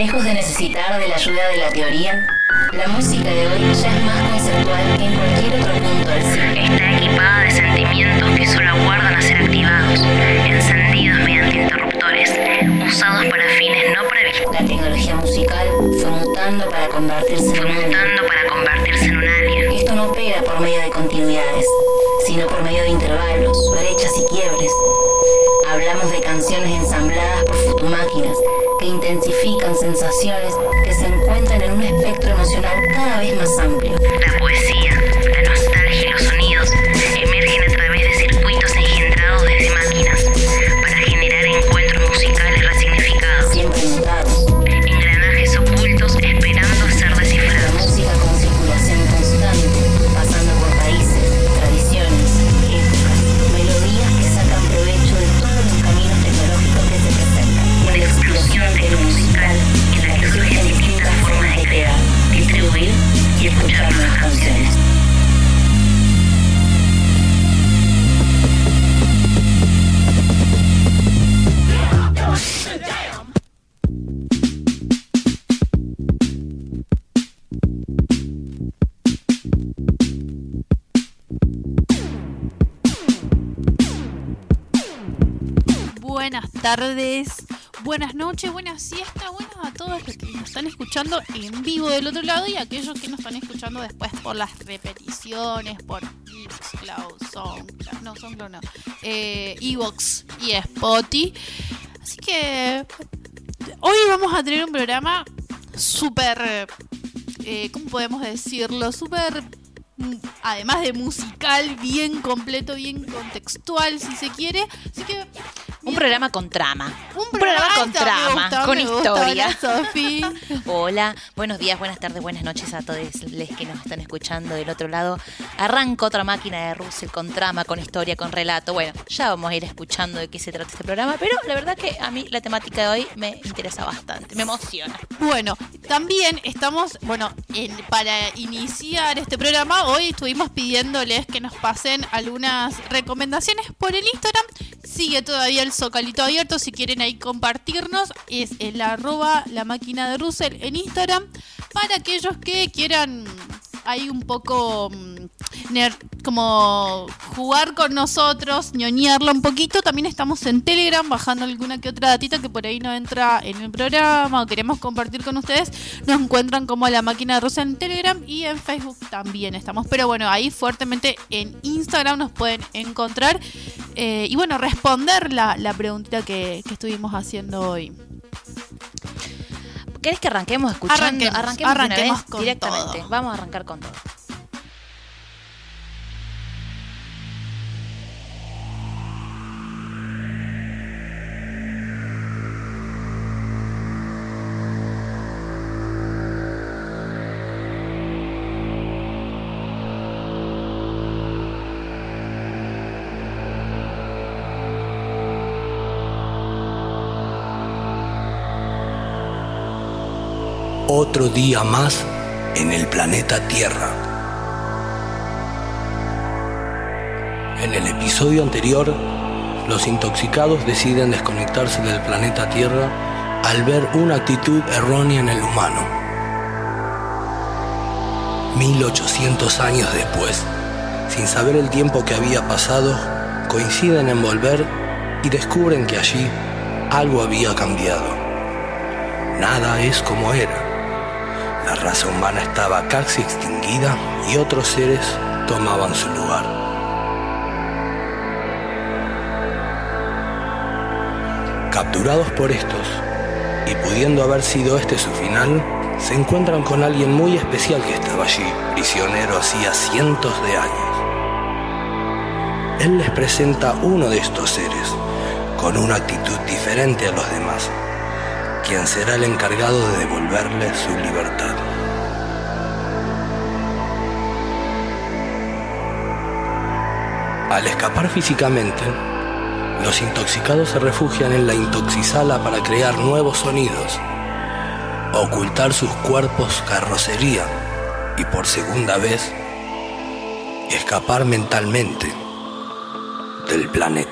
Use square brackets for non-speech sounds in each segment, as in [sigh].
Lejos de necesitar de la ayuda de la teoría, la música de hoy ya es más conceptual que en cualquier otro punto del cine. Está equipada de sentimientos que solo aguardan a ser activados, encendidos mediante interruptores, usados para fines no previstos. La tecnología musical fue mutando para convertirse en mutando para convertirse en un alien. Esto no opera por medio de continuidades, sino por medio de intervalos, brechas y quiebres. Hablamos de canciones ensambladas por futumáquinas que intensifican sensaciones que se encuentran en un espectro emocional cada vez más amplio. Buenas noches, buenas siestas, buenas a todos los que nos están escuchando en vivo del otro lado y aquellos que nos están escuchando después por las repeticiones, por Mixcloud, Soundcloud, no, Soundcloud no, eh, Evox y Spotify. Así que hoy vamos a tener un programa súper, eh, ¿cómo podemos decirlo? Súper mm, además de musical, bien completo, bien contextual, si se quiere. Así que Un programa con trama. un programa con trama, con historia. Hola, Sofi. [laughs] Hola, buenos días, buenas tardes, buenas noches a todos los que nos están escuchando del otro lado. Arranco otra máquina de Russell con trama, con historia, con relato. Bueno, ya vamos a ir escuchando de qué se trata este programa, pero la verdad que a mí la temática de hoy me interesa bastante, me emociona. Bueno, también estamos, bueno, en- para iniciar este programa, hoy estuvimos pidiéndoles que nos pasen algunas recomendaciones por el Instagram. Sigue todavía el zocalito abierto, si quieren ahí compartirnos, es el arroba la máquina de Russell en Instagram. Para aquellos que quieran ahí un poco mm, como jugar con nosotros, ñoñarlo un poquito. También estamos en Telegram bajando alguna que otra datita que por ahí no entra en el programa o queremos compartir con ustedes. Nos encuentran como la máquina de Rosa en Telegram y en Facebook también estamos. Pero bueno, ahí fuertemente en Instagram nos pueden encontrar. Eh, y bueno, responder la, la preguntita que estuvimos haciendo hoy. ¿Querés que arranquemos escuchando? Arranquemos, con directamente. todo. Vamos a arrancar con todo. Día más en el planeta Tierra. En el episodio anterior, los intoxicados deciden desconectarse del planeta Tierra al ver una actitud errónea en el humano. 1800 años después, sin saber el tiempo que había pasado, coinciden en volver y descubren que allí algo había cambiado. Nada es como era. La raza humana estaba casi extinguida y otros seres tomaban su lugar. Capturados por estos, y pudiendo haber sido este su final, se encuentran con alguien muy especial que estaba allí, prisionero hacía cientos de años. Él les presenta uno de estos seres, con una actitud diferente a los demás, quien será el encargado de devolverle su libertad. Al escapar físicamente, los intoxicados se refugian en la intoxisala para crear nuevos sonidos, ocultar sus cuerpos carrocería y por segunda vez escapar mentalmente del planeta.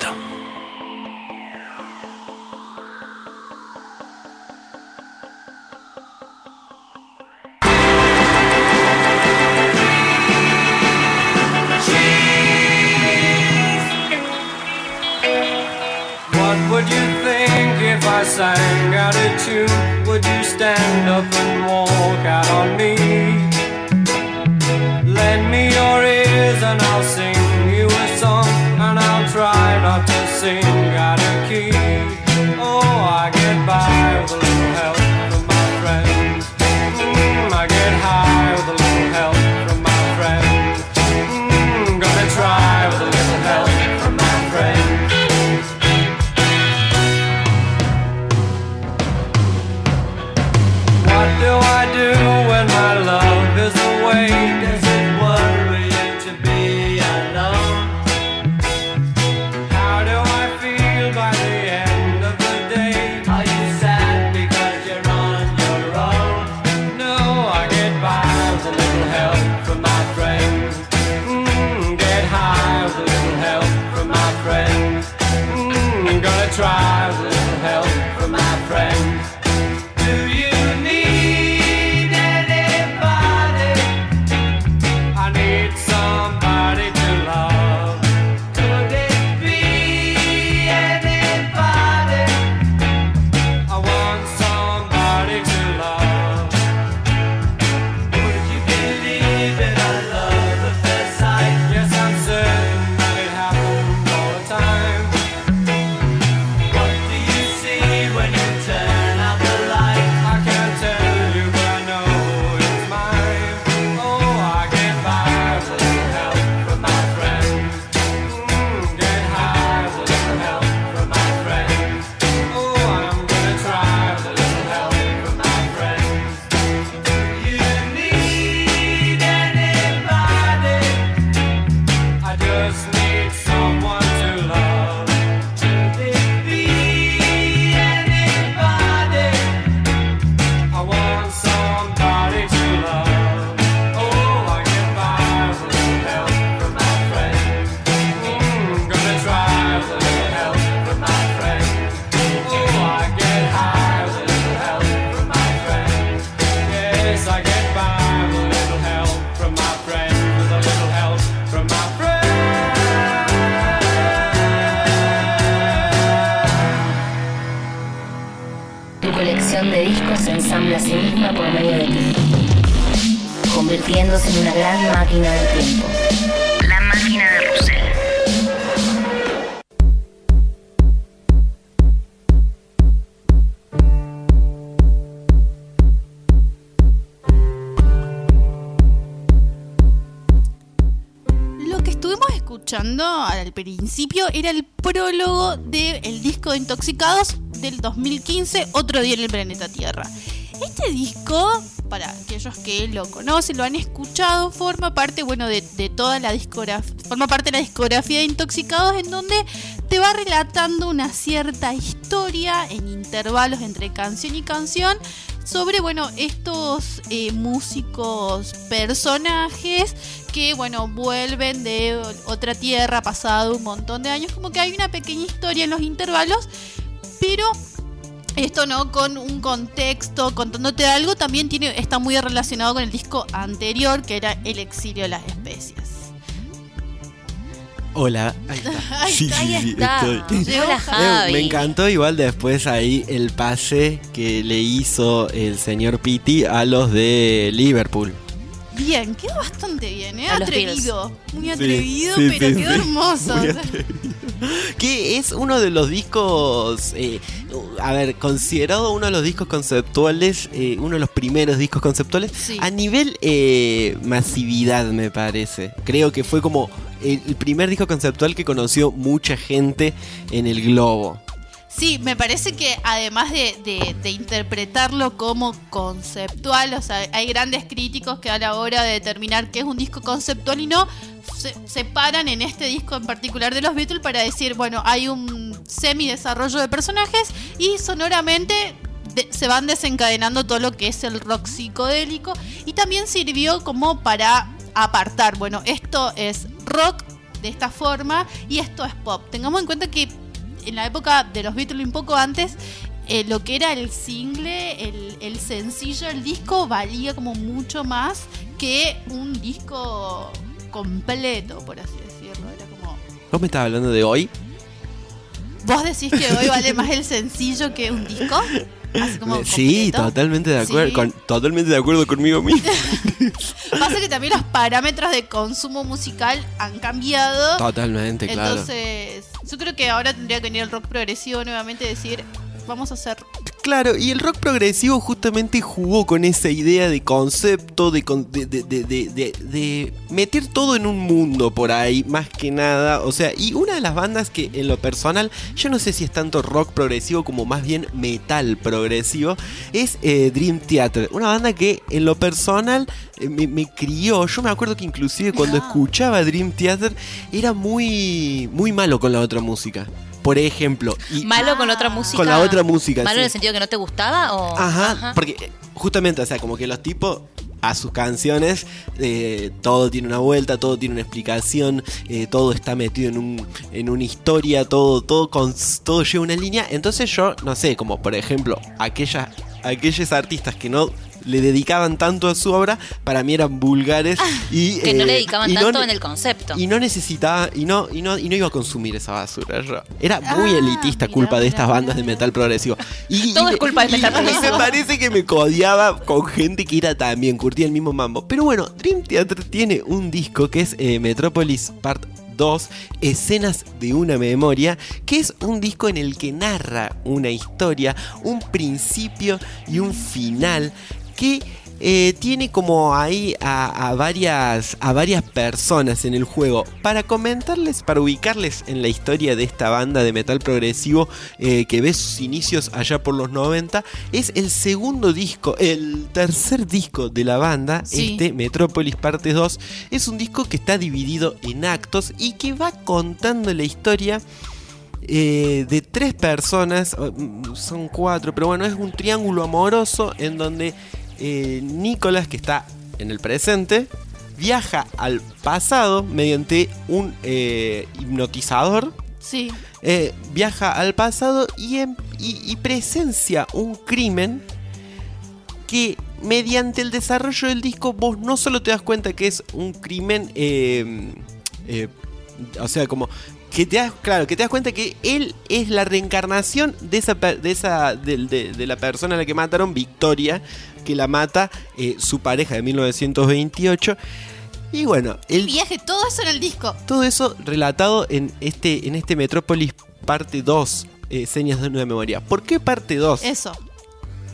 Al principio era el prólogo del disco de Intoxicados del 2015, Otro día en el planeta Tierra. Este disco, para aquellos que lo conocen, lo han escuchado, forma parte, bueno, de, de toda la discografía, forma parte de la discografía de Intoxicados, en donde te va relatando una cierta historia en intervalos entre canción y canción sobre, bueno, estos eh, músicos personajes que, bueno, vuelven de otra tierra pasado un montón de años, como que hay una pequeña historia en los intervalos, pero esto no con un contexto contándote algo también tiene está muy relacionado con el disco anterior que era El exilio de las especies. Hola, ahí [laughs] está. Ahí está, Ahí está. estoy. Hola, Javi. Me encantó igual después ahí el pase que le hizo el señor Pitti a los de Liverpool. Bien, quedó bastante bien, ¿eh? A atrevido. Muy atrevido, sí, pero sí, quedó sí. hermoso. Muy Que es uno de los discos, eh, a ver, considerado uno de los discos conceptuales, eh, uno de los primeros discos conceptuales, Sí. a nivel eh, masividad me parece. Creo que fue como el primer disco conceptual que conoció mucha gente en el globo. Sí, me parece que además de, interpretarlo como conceptual, o sea, hay grandes críticos que a la hora de determinar qué es un disco conceptual y no, se separan en este disco en particular de los Beatles para decir, bueno, hay un semi-desarrollo de personajes y sonoramente se van desencadenando todo lo que es el rock psicodélico y también sirvió como para apartar, bueno, esto es rock de esta forma y esto es pop. Tengamos en cuenta que en la época de los Beatles un poco antes, eh, lo que era el single, el, el sencillo, el disco valía como mucho más que un disco completo, por así decirlo. Era como... ¿Vos me estás hablando de hoy? ¿Vos decís que hoy vale más el sencillo que un disco? [laughs] Así como Sí, completo. totalmente de acuerdo, Sí. con, totalmente de acuerdo conmigo mismo. [laughs] Pasa que también los parámetros de consumo musical han cambiado. totalmente, claro. Entonces, yo creo que ahora tendría que venir el rock progresivo nuevamente y decir, vamos a hacer... Claro, y el rock progresivo justamente jugó con esa idea de concepto, de, de, de- de- meter todo en un mundo por ahí, más que nada. O sea, y una de las bandas que en lo personal, yo no sé si es tanto rock progresivo como más bien metal progresivo, es eh, Dream Theater. Una banda que en lo personal eh, me, me crió. Yo me acuerdo que inclusive cuando escuchaba Dream Theater era muy, muy malo con la otra música. Por ejemplo, y, Malo con la otra música. Con la otra música, ¿Malo sí. en el sentido que no te gustaba? O... Ajá, porque eh, justamente, o sea, como que los tipos a sus canciones eh, todo tiene una vuelta, todo tiene una explicación, eh, todo está metido en, un, en una historia, todo, todo, con, todo lleva una línea. Entonces yo, no sé, como por ejemplo, aquellas, aquellos artistas que no le dedicaban tanto a su obra, para mí eran vulgares y... Que no le eh, dedicaban no tanto en el concepto. y no necesitaba, y no, y no, y no iba a consumir esa basura. Era muy Ah, elitista mira, culpa de estas bandas de metal progresivo. Y, Todo y- es culpa del metal y me progresivo. parece que me codiaba con gente que era también, curtía el mismo mambo. Pero bueno, Dream Theater tiene un disco que es eh, Metropolis Part 2, Escenas de una Memoria, que es un disco en el que narra una historia, un principio y un final que eh, tiene como ahí a, a varias, a varias personas en el juego. Para comentarles, para ubicarles en la historia de esta banda de metal progresivo eh, que ve sus inicios allá por los 90, es el segundo disco, el tercer disco de la banda, Sí. este Metropolis Parte 2. Es un disco que está dividido en actos y que va contando la historia eh, de tres personas, mm, son cuatro, pero bueno, es un triángulo amoroso en donde eh, Nicolás, que está en el presente, viaja al pasado mediante un eh, hipnotizador. Sí. eh, viaja al pasado y, em- y- y presencia un crimen que mediante el desarrollo del disco vos no solo te das cuenta que es un crimen, eh, eh, o sea, como que te das, claro, que te das cuenta que él es la reencarnación de esa, de esa, de, de la persona a la que mataron, Victoria, que la mata eh, su pareja de 1928. Y bueno, El el, viaje, todo eso en el disco. todo eso relatado en este, en este Metrópolis parte 2, eh, Señas de una memoria. ¿Por qué parte 2? Eso.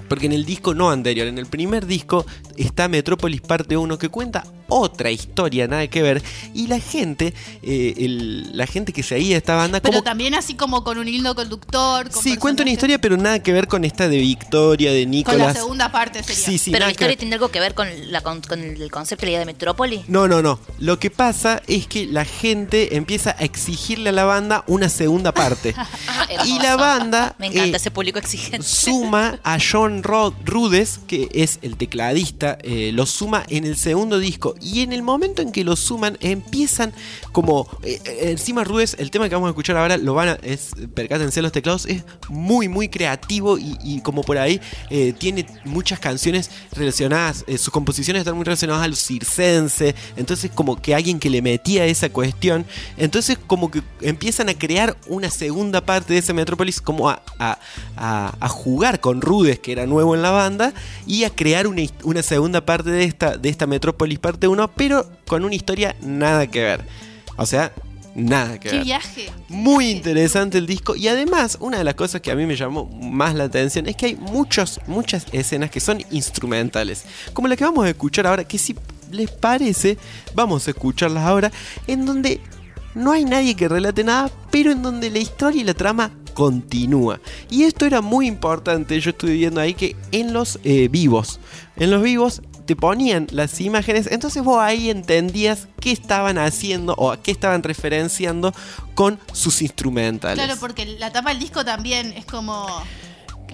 Porque en el disco no anterior, en el primer disco está Metrópolis parte 1 que cuenta otra historia, nada que ver. Y la gente, eh, el- la gente que seguía esta banda, Pero como... también así como con un hilo conductor. Con Sí, cuenta una historia, pero nada que ver con esta de Victoria, de Con Nicolás. la segunda parte sería. Sí, sí, Pero la historia tiene algo que ver con, la, con, con el concepto de la idea de Metrópoli. No, no, no. Lo que pasa es que la gente empieza a exigirle a la banda una segunda parte. [laughs] Ah, y la banda [laughs] Me encanta eh, ese público exigente. suma a John Rod Rudes, que es el tecladista, eh, lo suma en el segundo disco. Y en el momento en que lo suman, empiezan como. eh, eh, encima, Rudes, el tema que vamos a escuchar ahora, lo van a. Es, percátense los teclados, es muy, muy creativo y, como por ahí eh, tiene muchas canciones relacionadas. sus composiciones están muy relacionadas a los circense. Entonces, como que alguien que le metía esa cuestión. Entonces, como que empiezan a crear una segunda parte de ese Metrópolis, como a, a- jugar con Rudes, que era nuevo en la banda, y a crear una, una segunda parte de esta, de esta Metrópolis parte 1, pero con una historia nada que ver. O sea, nada que Qué ver. viaje. Muy interesante el disco y además una de las cosas que a mí me llamó más la atención es que hay muchos, muchas escenas que son instrumentales, como la que vamos a escuchar ahora, que si les parece, vamos a escucharlas ahora, en donde no hay nadie que relate nada, pero en donde la historia y la trama continúa. Y esto era muy importante, yo estuve viendo ahí que en los eh, vivos, en los vivos te ponían las imágenes, entonces vos ahí entendías qué estaban haciendo o a qué estaban referenciando con sus instrumentales. Claro, porque la tapa del disco también es como.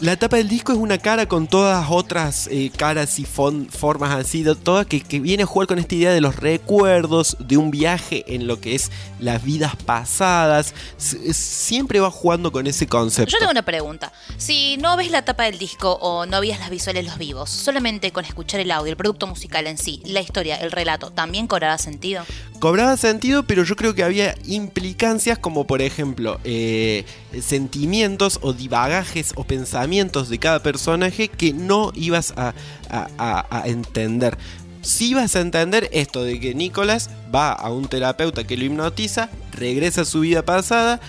La tapa del disco es una cara con todas otras eh, caras y formas así, todas que, que viene a jugar con esta idea de los recuerdos, de un viaje en lo que es las vidas pasadas. S- siempre va jugando con ese concepto. Yo tengo una pregunta. Si no ves la tapa del disco o no veías las visuales los vivos, solamente con escuchar el audio, el producto musical en sí, la historia, el relato, ¿también cobrará sentido? Cobraba sentido, pero yo creo que había implicancias como por ejemplo eh, sentimientos o divagajes o pensamientos de cada personaje que no ibas a, entender. Si ibas a entender esto de que Nicolás va a un terapeuta que lo hipnotiza, regresa a su vida pasada,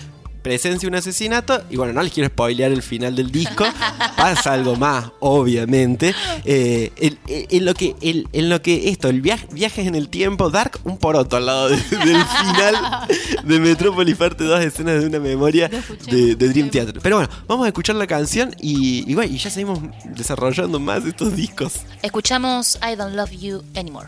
presencia un asesinato y bueno, no les quiero spoilear el final del disco, [laughs] pasa algo más, obviamente. Eh, en, en lo que, en, en lo que esto, el viaje, viajes en el tiempo, Dark, un poroto al lado de- del [laughs] final de Metrópolis parte dos escenas de una memoria de, Dream. Theater. Pero bueno, vamos a escuchar la canción y, y bueno, y ya seguimos desarrollando más estos discos. Escuchamos I Don't Love You Anymore.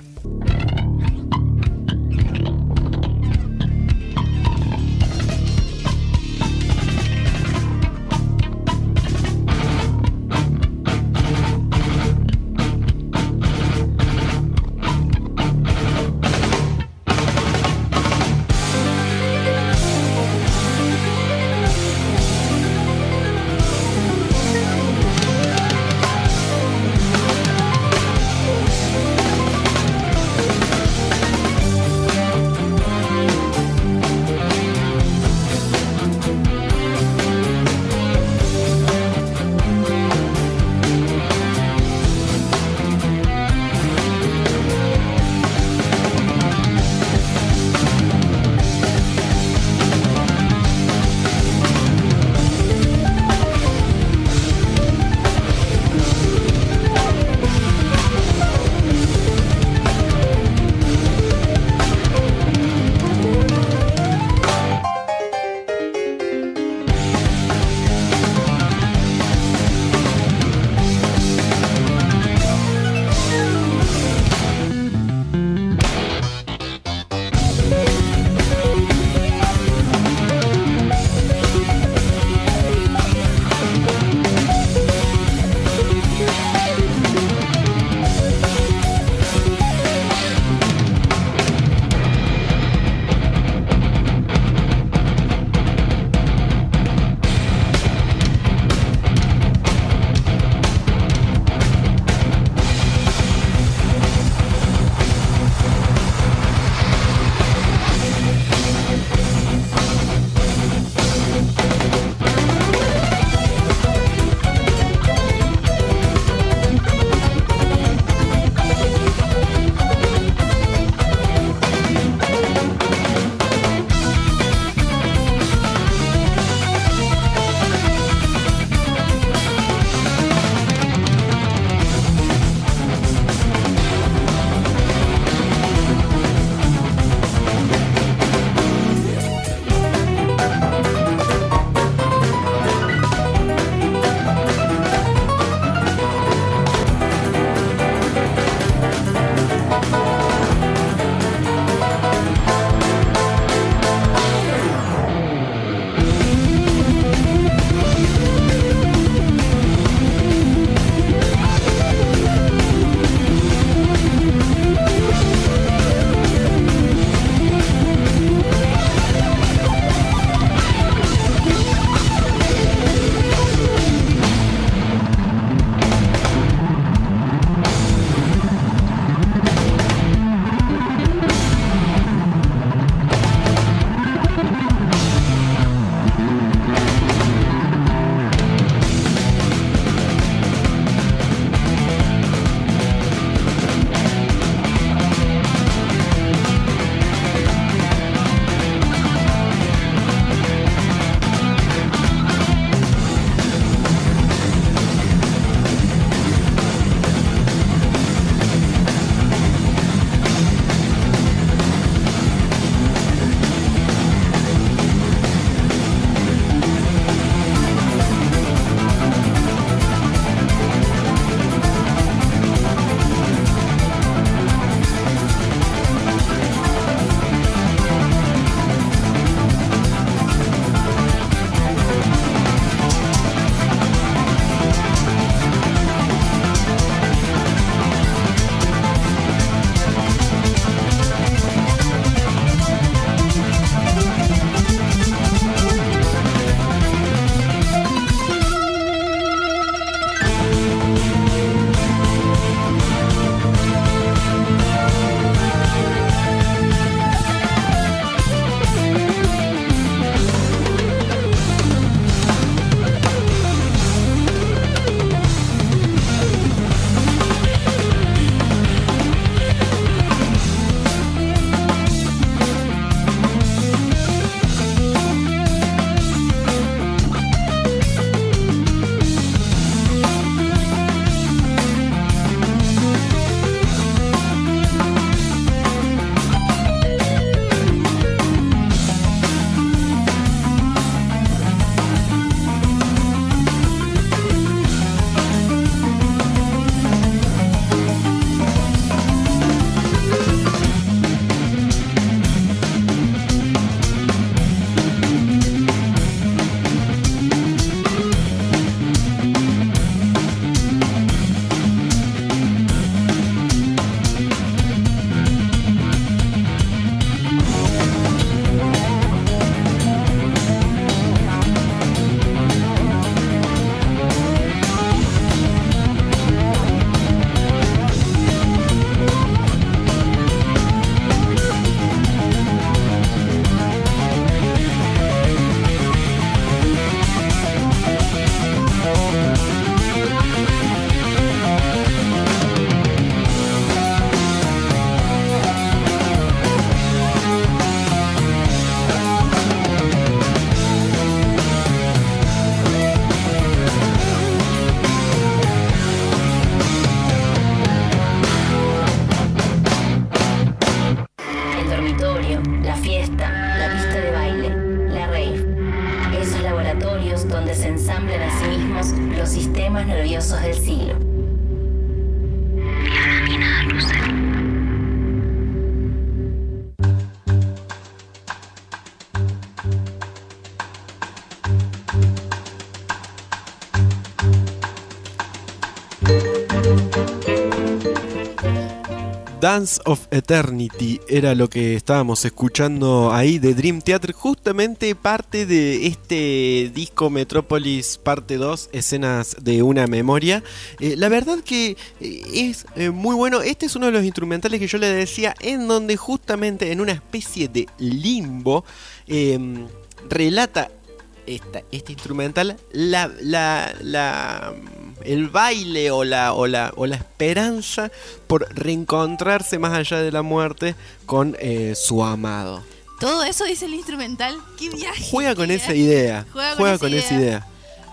Dance of Eternity era lo que estábamos escuchando ahí de Dream Theater, justamente parte de este disco Metrópolis parte 2, escenas de una memoria. Eh, la verdad que eh, es eh, muy bueno, este es uno de los instrumentales que yo le decía, en donde justamente en una especie de limbo em, relata esta, este instrumental la, la, la, el baile o la, o, la, o la esperanza por reencontrarse más allá de la muerte con eh, su amado. Todo eso dice el instrumental. ¡Qué viaje! Juega con esa idea. Juega con esa idea.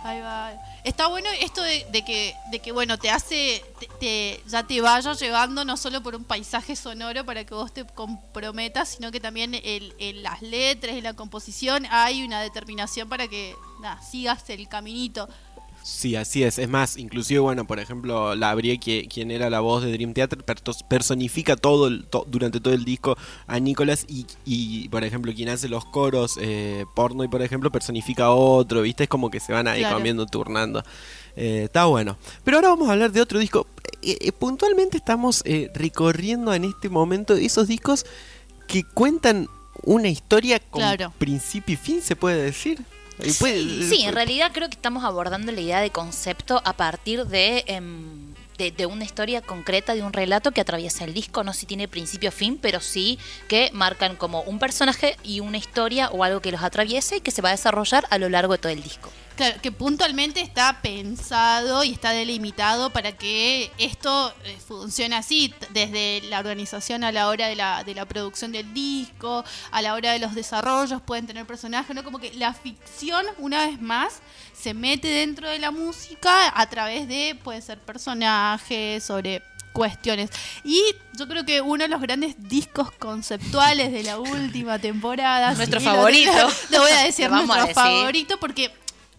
Ahí va. Está bueno esto de, que, de que, bueno, te hace, te, te- ya te vaya llevando no solo por un paisaje sonoro para que vos te comprometas, sino que también el- en las letras y la composición hay una determinación para que sigas el caminito. Sí, así es. Es más, inclusive, bueno, por ejemplo, la Brie, que, quien era la voz de Dream Theater, personifica todo el- to- durante todo el disco a Nicolas y, y, por ejemplo, quien hace los coros eh, porno y, por ejemplo, personifica a otro, ¿viste? Es como que se van ahí Claro. comiendo, turnando. Eh, está bueno. Pero ahora vamos a hablar de otro disco. Eh, eh, puntualmente estamos eh, recorriendo en este momento esos discos que cuentan una historia con Claro. principio y fin, se puede decir. Puede- Sí, en realidad creo que estamos abordando la idea de concepto a partir de, em, de, de una historia concreta, de un relato que atraviesa el disco. No sé si tiene principio o fin, pero sí que marcan como un personaje y una historia o algo que los atraviese y que se va a desarrollar a lo largo de todo el disco. Claro, que puntualmente está pensado y está delimitado para que esto eh, funcione así, desde la organización a la hora de la, de la producción del disco, a la hora de los desarrollos, pueden tener personajes, ¿no? Como que la ficción, una vez más, se mete dentro de la música a través de, puede ser personajes, sobre cuestiones. Y yo creo que uno de los grandes discos conceptuales de la [laughs] última temporada. Nuestro sí, favorito. [laughs] Lo voy a decir, a nuestro decir. favorito porque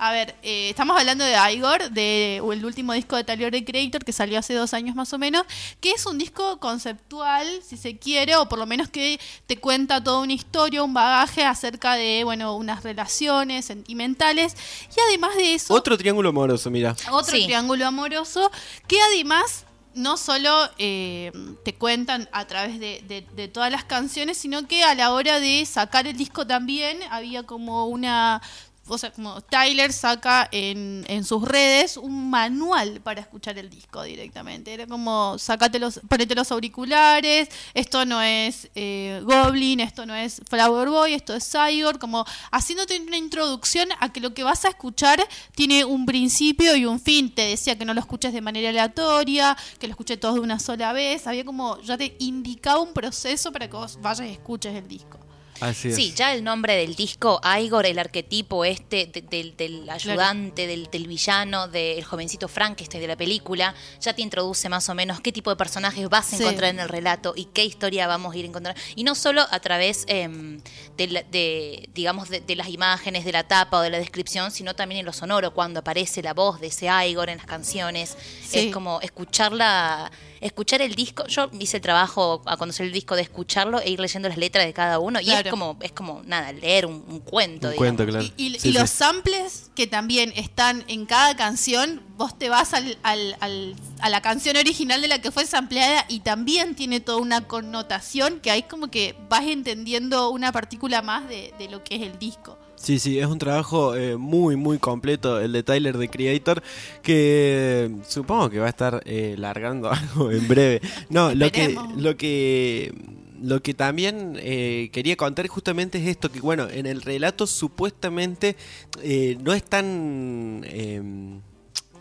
a ver, eh, estamos hablando de Igor, de o el último disco de Tyler the Creator que salió hace dos años más o menos, que es un disco conceptual, si se quiere, o por lo menos que te cuenta toda una historia, un bagaje acerca de, bueno, unas relaciones sentimentales y además de eso Otro triángulo amoroso, mira. otro Sí. triángulo amoroso que además no solo eh, te cuentan a través de, de- de todas las canciones, sino que a la hora de sacar el disco también había como una... O sea, como Tyler saca en, en sus redes un manual para escuchar el disco directamente. Era como, sacate los, ponete los auriculares, esto no es eh, Goblin, esto no es Flower Boy, esto es Cyborg, como haciéndote una introducción a que lo que vas a escuchar tiene un principio y un fin. Te decía que no lo escuches de manera aleatoria, que lo escuches todo de una sola vez. Había como, ya te indicaba un proceso para que vos vayas y escuches el disco. Así es. Sí, ya el nombre del disco, Igor, el arquetipo este de- del, del ayudante, del, del villano, del jovencito Frankenstein de la película, ya te introduce más o menos qué tipo de personajes vas a Sí. encontrar en el relato y qué historia vamos a ir a encontrar. Y no solo a través em, de, de, digamos, de, de las imágenes, de la tapa o de la descripción, sino también en lo sonoro, cuando aparece la voz de ese Igor en las canciones. Sí. Es como escucharla, escuchar el disco. Yo hice el trabajo a conocer el disco de escucharlo e ir leyendo las letras de cada uno. Y Claro. es como, es como nada, leer un, un cuento. Un cuento, claro. Y, y- Sí, y sí. los samples que también están en cada canción, vos te vas al, al- al- a la canción original de la que fue sampleada y también tiene toda una connotación que ahí como que vas entendiendo una partícula más de, de lo que es el disco. Sí, sí, es un trabajo eh, muy, muy completo el de Tyler, de Creator, que eh, supongo que va a estar eh, largando [laughs] algo en breve. No, lo que, lo que, lo que también eh, quería contar justamente es esto, que bueno, en el relato supuestamente eh, no es tan... em,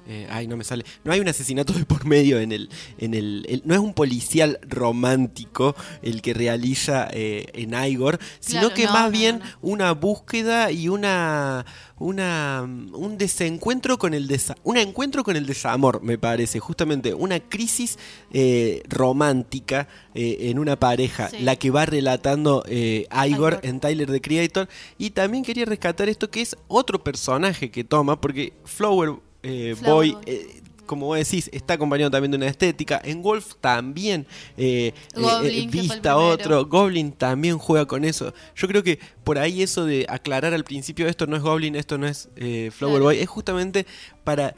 eh, ay, no me sale. No hay un asesinato de por medio en el. En el, el- no es un policial romántico el que realiza eh, en Igor, sino Claro, que no, más no, bien no, una búsqueda y una. una un desencuentro con el desa- un encuentro con el desamor, me parece. Justamente una crisis eh, romántica eh, en una pareja, Sí. la que va relatando eh, Igor, Igor. en Tyler the Creator. Y también quería rescatar esto que es otro personaje que toma, porque Flower, eh, Boy. Eh, como vos decís, está acompañado también de una estética. En Wolf también eh, eh, Goblin, eh, vista otro. Goblin también juega con eso. Yo creo que por ahí eso de aclarar al principio esto no es Goblin, esto no es eh, Flower Claro. Boy, es justamente para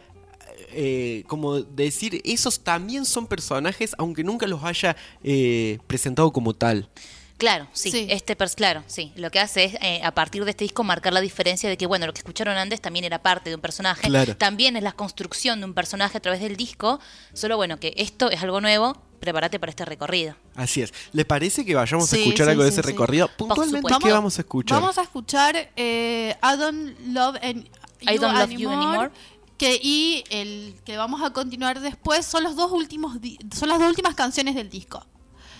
eh, como decir, esos también son personajes, aunque nunca los haya eh, presentado como tal. Claro, sí, Sí. este pers claro, sí. Lo que hace es eh, a partir de este disco marcar la diferencia de que bueno, lo que escucharon antes también era parte de un personaje, Claro. también es la construcción de un personaje a través del disco, solo bueno que esto es algo nuevo, prepárate para este recorrido. Así es. ¿Les parece que vayamos a escuchar sí, algo de ese sí. recorrido? Puntualmente. ¿qué vamos a escuchar? Vamos a escuchar eh, I Don't Love an- I Don't Love You Anymore. Que, y el que vamos a continuar después son los dos últimos son las dos últimas canciones del disco.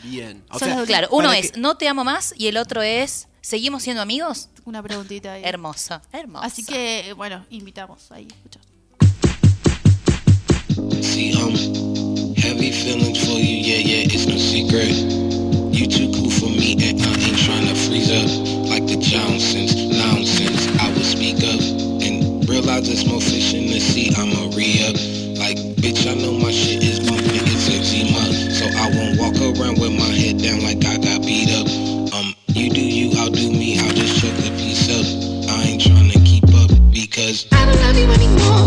Bien. O Son sea, los Claro, uno es que- No te amo más y el otro es ¿Seguimos siendo amigos? Una preguntita ahí. Hermoso, hermoso. Así que, bueno, invitamos ahí. escucha. See, um, heavy feelings for you, yeah, yeah, it's no secret. You too cool for me, and I ain't trying to freeze up like the Johnsons. I will speak up and realize more fish in the sea. I'm a re up. Like, bitch, I know my shit is bumping, it's eczema. So I won't walk around with like I got beat up. Um, you do you, I'll do me, I'll just chuck the piece up. I ain't trying to keep up because I don't love you anymore.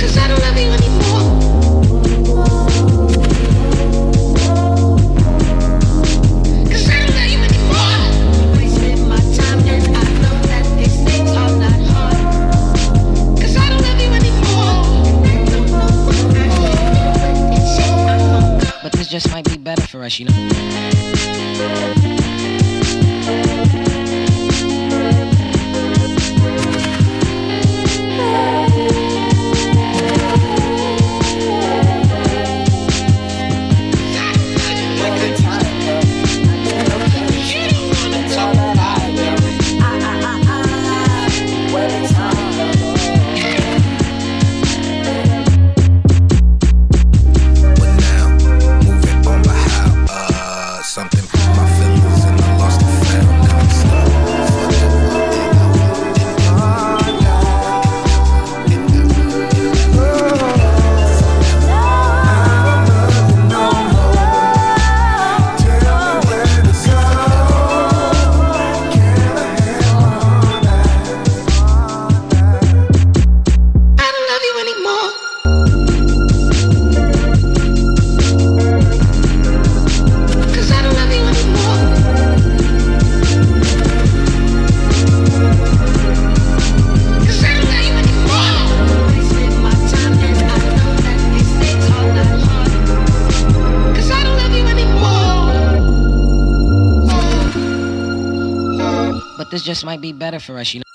Cause I don't love you anymore. Just might be better for us, you know. This might be better for us, you know.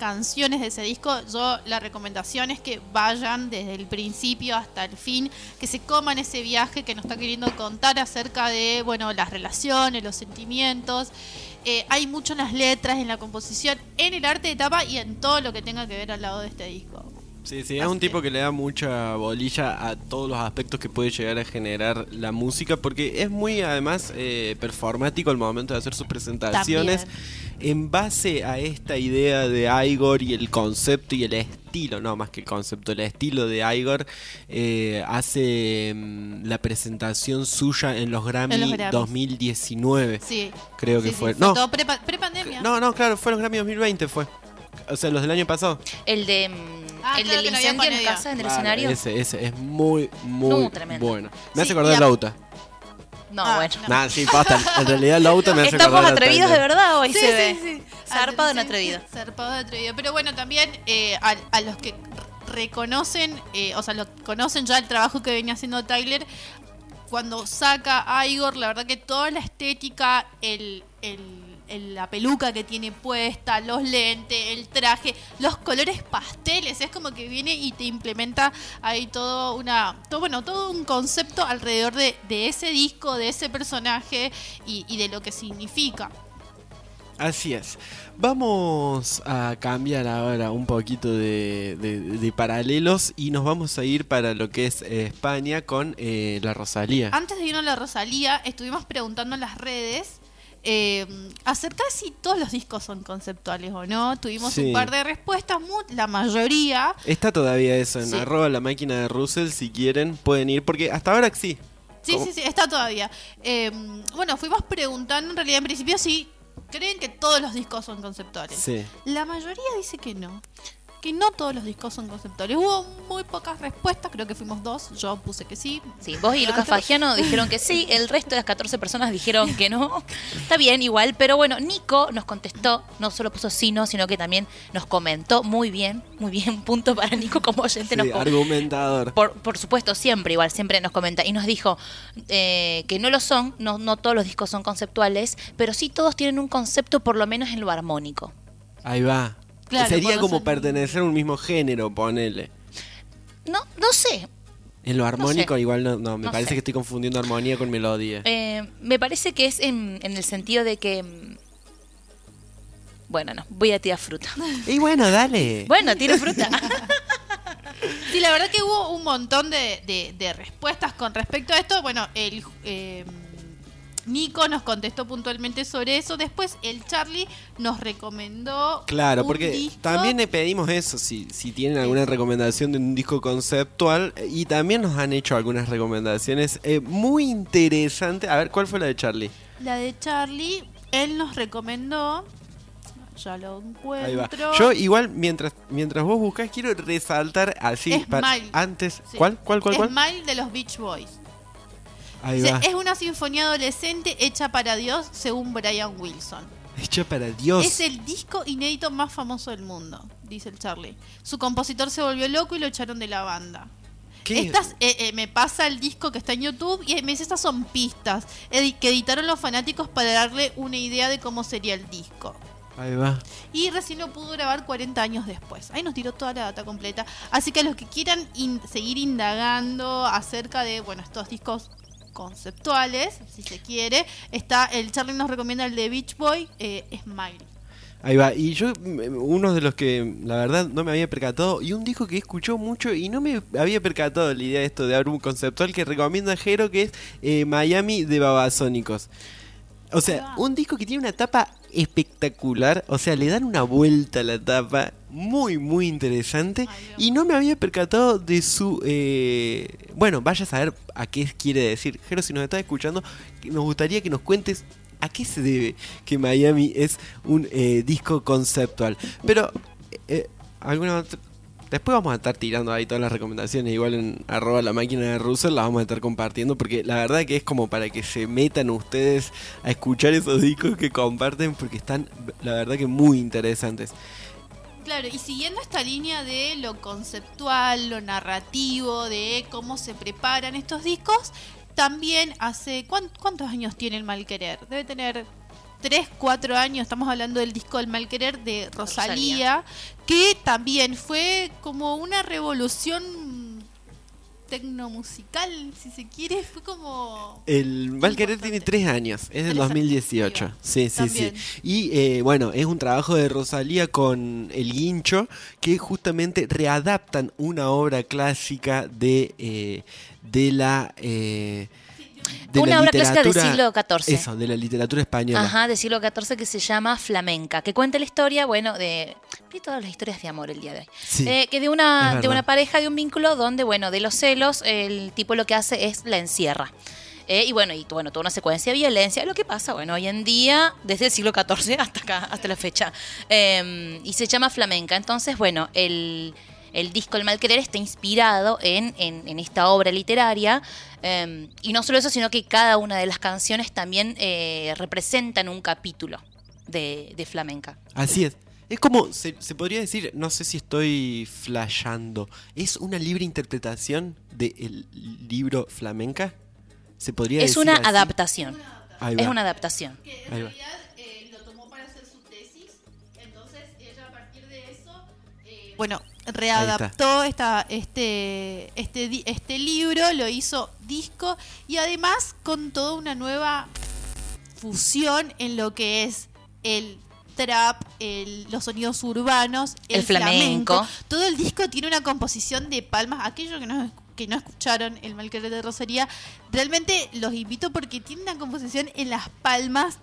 Canciones de ese disco. Yo la recomendación es que vayan desde el principio hasta el fin, que se coman ese viaje que nos está queriendo contar acerca de bueno, las relaciones, los sentimientos. Eh, hay mucho en las letras, en la composición, en el arte de tapa y en todo lo que tenga que ver al lado de este disco. Sí, sí, es Así un tipo que- le da mucha bolilla a todos los aspectos que puede llegar a generar la música, porque es muy además eh, performático al momento de hacer sus presentaciones. En base a esta idea de Igor y el concepto y el estilo, no más que el concepto, el estilo de Igor, eh, hace mm, la presentación suya en los Grammy, En los Grammys. 2019. Sí. Creo que Sí, sí, fue. fue No, todo prepa- pre-pandemia. no, no, claro, fue los Grammy 2020 fue. O sea, los del año pasado. El de mm, Ah, el claro del que había en casa, en el Claro, escenario. Ese, ese es muy, muy No, tremendo. bueno. Me hace Sí, acordar y a Lauta. No, Ah, bueno. no. Nah, sí, basta. En realidad Lauta me hace Estamos acordar a atrevidos de verdad hoy Sí, se sí, ve. sí. Zarpado sí, atrevido. zarpado de atrevido. Pero bueno, también eh, a, a los que reconocen, eh, o sea, lo, conocen ya el trabajo que venía haciendo Tyler, cuando saca a Igor, la verdad que toda la estética, el, el- el- la peluca que tiene puesta, los lentes, el traje, los colores pasteles, es como que viene y te implementa ahí todo una, todo, bueno, todo un concepto alrededor de, de ese disco, de ese personaje y, y de lo que significa. Así es. Vamos a cambiar ahora un poquito de, de- de paralelos y nos vamos a ir para lo que es eh, España con eh, la Rosalía. Antes de irnos a la Rosalía, estuvimos preguntando en las redes eh, acerca de si todos los discos son conceptuales o no. Tuvimos Sí. un par de respuestas, la mayoría. Está todavía eso en Sí. arroba la máquina de Russell. Si quieren, pueden ir. Porque hasta ahora sí. Sí, ¿Cómo? sí, sí, está todavía. Eh, bueno, fuimos preguntando en realidad en principio si creen que todos los discos son conceptuales. Sí. La mayoría dice que no. Que no todos los discos son conceptuales. Hubo muy pocas respuestas, creo que fuimos dos. Yo puse que sí. Sí, vos y Lucas Fagiano dijeron que sí, el resto de las 14 personas dijeron que no. Está bien, igual, pero bueno, Nico nos contestó, no solo puso sí, no, sino que también nos comentó muy bien, muy bien, [laughs] punto para Nico como oyente. Sí, argumentador. por, por supuesto, siempre igual, siempre nos comenta. Y nos dijo eh, que no lo son, no, no todos los discos son conceptuales, pero sí todos tienen un concepto por lo menos en lo armónico. Ahí va. Claro, Sería como son- pertenecer a un mismo género, ponele. No, no sé. En lo armónico, sé. igual no, no me No parece sé. que estoy confundiendo armonía con melodía. Eh, me parece que es en, en el sentido de que... mm, Bueno, no, voy a tirar fruta. Y bueno, dale. Bueno, tiro fruta. Sí, la verdad que hubo un montón de, de- de respuestas con respecto a esto. Bueno, el eh, Nico nos contestó puntualmente sobre eso. Después el Charlie nos recomendó. Claro, un porque disco. también le pedimos eso, si, si tienen alguna recomendación de un disco conceptual, y también nos han hecho algunas recomendaciones eh, muy interesantes. A ver, ¿cuál fue la de Charlie? La de Charlie, él nos recomendó. Ya lo encuentro. Yo igual, mientras mientras vos buscas, quiero resaltar así, para- antes, Sí. ¿cuál? ¿Cuál? ¿Cuál? cuál? Smile de los Beach Boys. Ahí Dice, va. es una sinfonía adolescente hecha para Dios, según Brian Wilson. Hecho para Dios. Es el disco inédito más famoso del mundo, dice el Charlie. Su compositor se volvió loco y lo echaron de la banda. ¿Qué? Estas, eh, eh, me pasa el disco que está en YouTube y me dice estas son pistas edi- que editaron los fanáticos para darle una idea de cómo sería el disco. Ahí va. Y recién lo pudo grabar 40 años después. Ahí nos tiró toda la data completa. Así que a los que quieran in- seguir indagando acerca de, bueno, estos discos conceptuales, si se quiere, está el Charlie nos recomienda el de Beach Boy, eh, Smile. Ahí va. Y yo, mm, uno de los que la verdad no me había percatado, y un disco que escuchó mucho y no me había percatado la idea de esto de álbum conceptual que recomienda Jero, que es eh, Miami de Babasónicos. O sea, un disco que tiene una tapa espectacular, o sea, le dan una vuelta a la tapa muy, muy interesante. Y no me había percatado de su... eh, bueno, vaya a saber a qué quiere decir. Jero, si nos estás escuchando, nos gustaría que nos cuentes a qué se debe que Miami es un eh, disco conceptual. Pero, eh, alguna otra- Después vamos a estar tirando ahí todas las recomendaciones, igual en arroba la máquina de Russell las vamos a estar compartiendo porque la verdad que es como para que se metan ustedes a escuchar esos discos que comparten porque están la verdad que muy interesantes. Claro, y siguiendo esta línea de lo conceptual, lo narrativo, de cómo se preparan estos discos, también hace... ¿cuán- ¿Cuántos años tiene el mal querer? Debe tener 3, 4 años, estamos hablando del disco del mal querer de Rosalía, que también fue como una revolución tecnomusical, si se quiere, fue como... El Mal Querer tiene tres años, es del Tres 2018. Sí, sí, También. sí. Y eh, bueno, es un trabajo de Rosalía con El Guincho que justamente readaptan una obra clásica de, eh, de la... eh, de Una la obra clásica del siglo XIV. Eso, de la literatura española. Ajá, del siglo XIV que se llama Flamenca, que cuenta la historia, bueno, de, de todas las historias de amor el día de hoy. Sí, Eh, que de una, de una pareja, de un vínculo donde, bueno, de los celos, el tipo lo que hace es la encierra. Eh, y bueno, y bueno, toda una secuencia de violencia. Lo que pasa, bueno, hoy en día, desde el siglo XIV hasta acá, hasta la fecha. Eh, y se llama Flamenca. Entonces, bueno, el, el disco El Mal Querer está inspirado en, en- en esta obra literaria. eh, y no solo eso, sino que cada una de las canciones también eh, representan un capítulo de, de flamenca. Así es. Es como, se, se podría decir, no sé si estoy flasheando, ¿es una libre interpretación del libro flamenca? ¿Se podría Es decir una así? adaptación. Ahí Es una adaptación. Ahí va. Bueno, readaptó esta, este, este, este libro, lo hizo disco y además con toda una nueva fusión en lo que es el trap, el- los sonidos urbanos, el, El flamenco. Todo el disco tiene una composición de palmas. Aquellos que no, que no escucharon el Malquerer de Rosería, realmente los invito porque tiene una composición en las palmas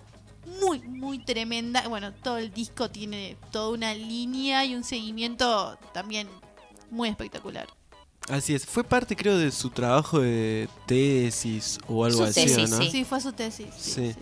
muy, muy tremenda. Bueno, todo el disco tiene toda una línea y un seguimiento también muy espectacular. Así es. Fue parte, creo, de su trabajo de tesis o algo Su así, tesis, ¿no? sí. Sí, fue su tesis. sí, Sí. sí.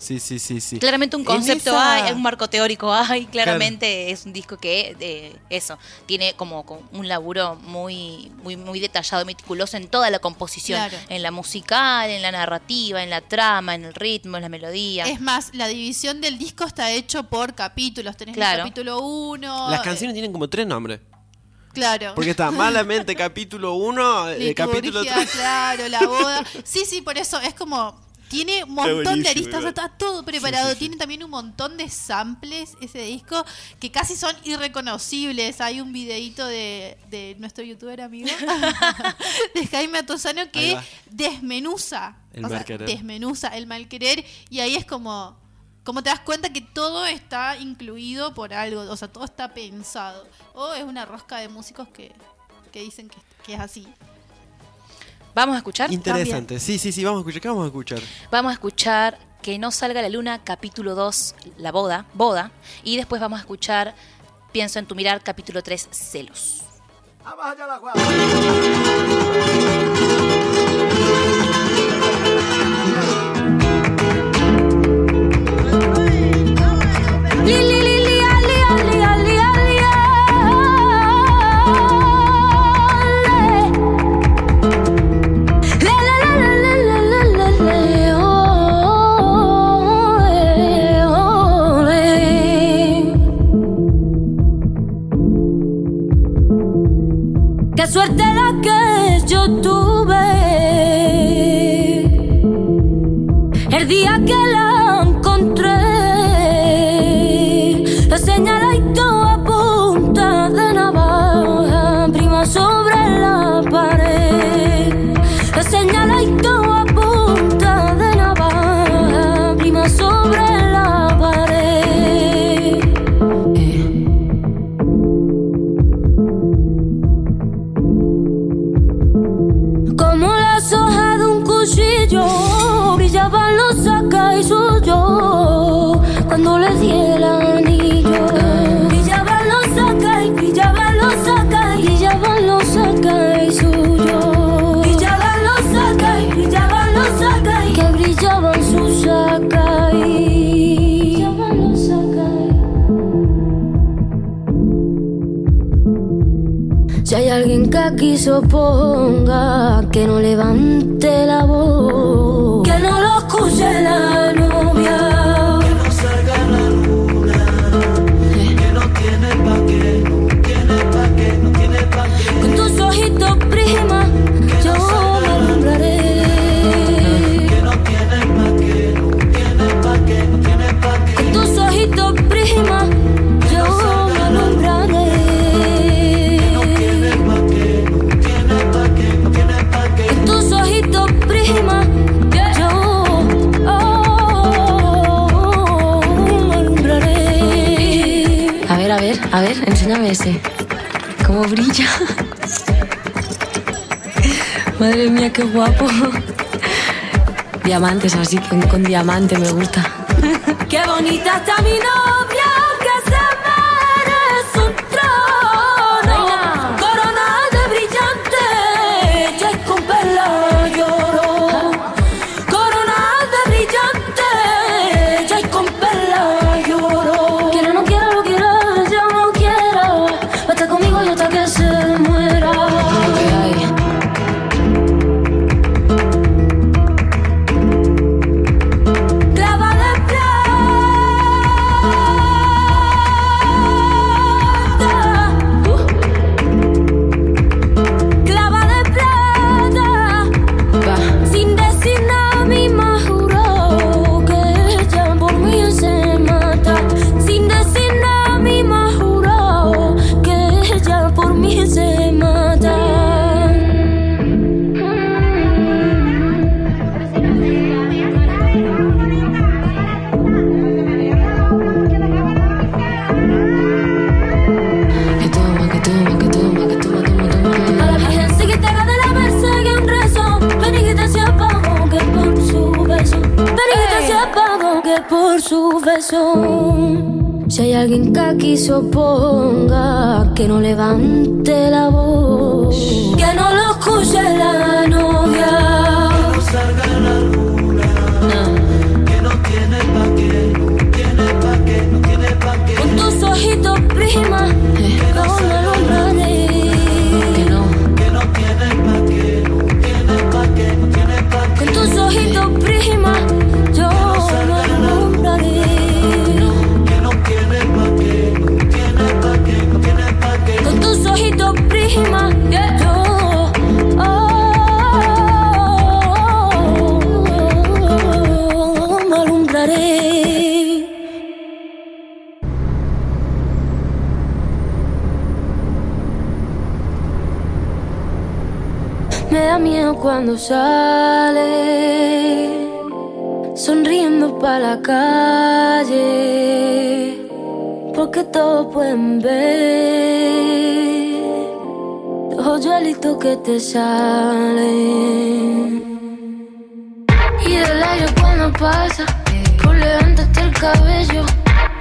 Sí, sí, sí, sí. Claramente un concepto esa- hay, un marco teórico hay, claramente es un disco que eh, eso, tiene como, como un laburo muy, muy, muy detallado, meticuloso en toda la composición, Claro. en la musical, en la narrativa, en la trama, en el ritmo, en la melodía. Es más, la división del disco está hecho por capítulos. Tenés Claro. el capítulo 1. Las canciones tienen como tres nombres. Claro. Porque está [laughs] malamente capítulo 1, eh, capítulo Liturgia, 3. claro, la boda. Sí, sí, por eso es como. Tiene un montón de aristas, está todo preparado. Sí, sí, sí. Tiene también un montón de samples ese disco que casi son irreconocibles. Hay un videito de, de nuestro youtuber amigo, [laughs] de Jaime Atosano, que desmenuza. El o sea, mal querer. desmenuza el mal querer. Y ahí es como. Como te das cuenta que todo está incluido por algo, o sea, todo está pensado. O es una rosca de músicos que, que dicen que, que es así. Vamos a escuchar. Interesante. Sí, sí, sí, vamos a escuchar. ¿Qué vamos a escuchar? Vamos a escuchar Que no salga la luna, capítulo 2, La boda, boda. Y después vamos a escuchar Pienso en tu mirar, capítulo 3, celos. Li, oponga, que no levante brilla? Madre mía, qué guapo. Diamantes, así con, diamante me gusta. Qué bonita está mi alguien que aquí que no levante la voz, que no lo escuche la novia. Cuando sale, sonriendo para la calle, porque todos pueden ver los hoyuelitos que te salen. Y del aire cuando pasa, por levantarte el cabello,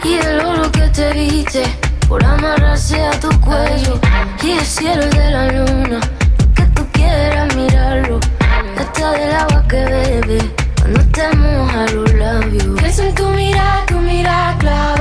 y el oro que te viste, por amarrarse a tu cuello, y el cielo de la luna Hasta del agua que bebe cuando te moja los labios. Pienso en tu mirada, tu mirada clava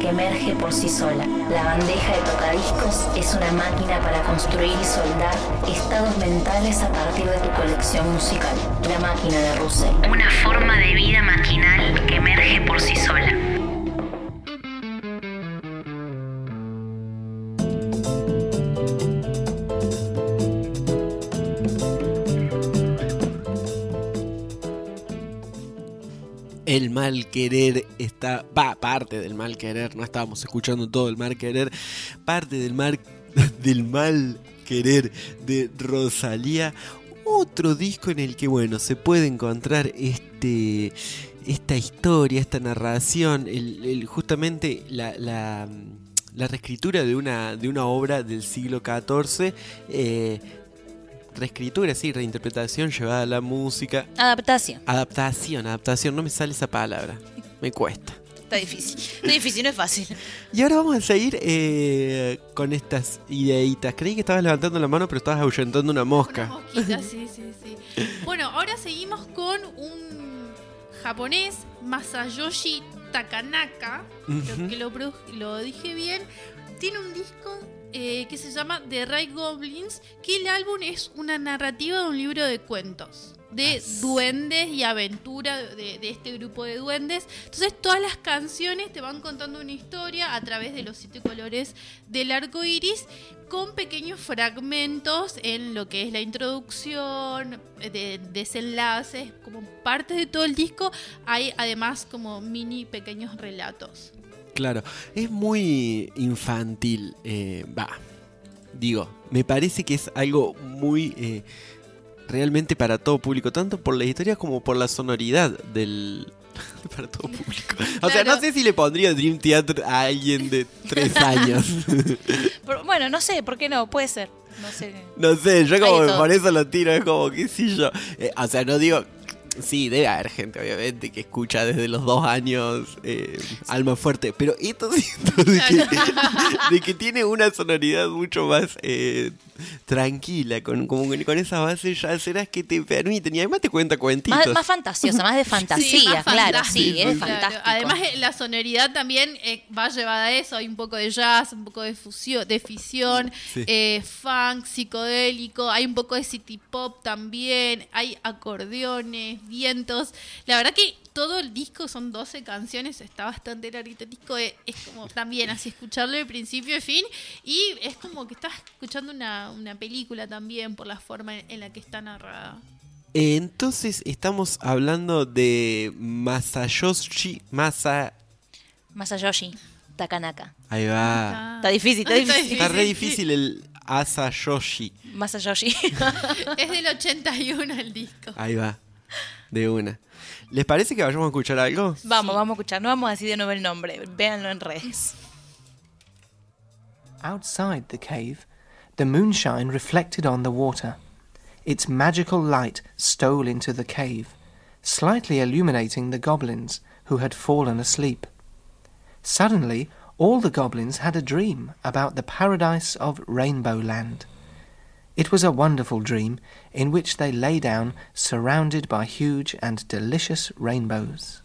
que emerge por sí sola. La bandeja de tocadiscos es una máquina para construir y soldar estados mentales a partir de tu colección musical. La máquina de Russell. Una forma de vida maquinal que emerge por sí sola. El mal querer está. Va, parte del mal querer. No estábamos escuchando todo el mal querer. Parte del mal, [laughs] del mal querer de Rosalía. Otro disco en el que, bueno, se puede encontrar este. Esta historia, esta narración, el, justamente la, la, la reescritura de una, de una obra del siglo XIV, reescritura, sí, reinterpretación llevada a la música. Adaptación. Adaptación, adaptación, no me sale esa palabra. Me cuesta. Está difícil. Está difícil, no es fácil. Y ahora vamos a seguir eh, con estas ideitas. Creí que estabas levantando la mano, pero estabas ahuyentando una mosca. Mosquita, sí, sí, sí. Bueno, ahora seguimos con un japonés, Masayoshi Takanaka. Creo Ujú. que lo dije bien. Tiene un disco eh, que se llama The Right Goblins, que el álbum es una narrativa de un libro de cuentos. De duendes y aventura de, de este grupo de duendes. Entonces todas las canciones te van contando una historia a través de los siete colores del arco iris con pequeños fragmentos en lo que es la introducción, de desenlaces, como parte de todo el disco, hay además como mini pequeños relatos. Claro, es muy infantil. eh, Va, digo, me parece que es algo muy eh, realmente para todo público, tanto por la historia como por la sonoridad del. [laughs] para todo público. O sea, no sé si le pondría Dream Theater a alguien de tres [laughs] años. Pero, bueno, no sé, ¿por qué no? Puede ser. No sé. No sé, yo como por eso lo tiro, es como, qué sé yo. Eh, o sea, no digo. Sí, debe haber gente, obviamente, que escucha desde los dos años eh, Alma Fuerte, pero esto [laughs] siento de que, de que tiene una sonoridad mucho más eh, tranquila, con, como que con esas bases ya serás que te permiten, y además te cuenta cuentitos. Más, más fantasiosa, más de fantasía, más claro, sí, es claro. fantástico. Además, eh, la sonoridad también eh, va llevada a eso. Hay un poco de jazz, un poco de fusión, de fisión, Sí. eh, funk, psicodélico. Hay un poco de city pop también. Hay acordeones, vientos. La verdad que todo el disco son 12 canciones. Está bastante larguito el disco. eh, Es, como también así escucharlo de principio a fin. Y es como que estás escuchando una, una película también por la forma en, en la que está narrada. Entonces estamos hablando de Masayoshi Masa... Masayoshi Takanaka. Ahí va. Está difícil, está difícil. Está re difícil el Asayoshi. Masayoshi. Es del 81 el disco. Ahí va. De una. ¿Les parece que vayamos a escuchar algo? Vamos, vamos a escuchar. No vamos a decir de nuevo el nombre. Véanlo en redes. Outside the cave, the moonshine reflected on the water. Its magical light stole into the cave, slightly illuminating the goblins who had fallen asleep. Suddenly, all the goblins had a dream about the paradise of Rainbow Land. It was a wonderful dream in which they lay down surrounded by huge and delicious rainbows.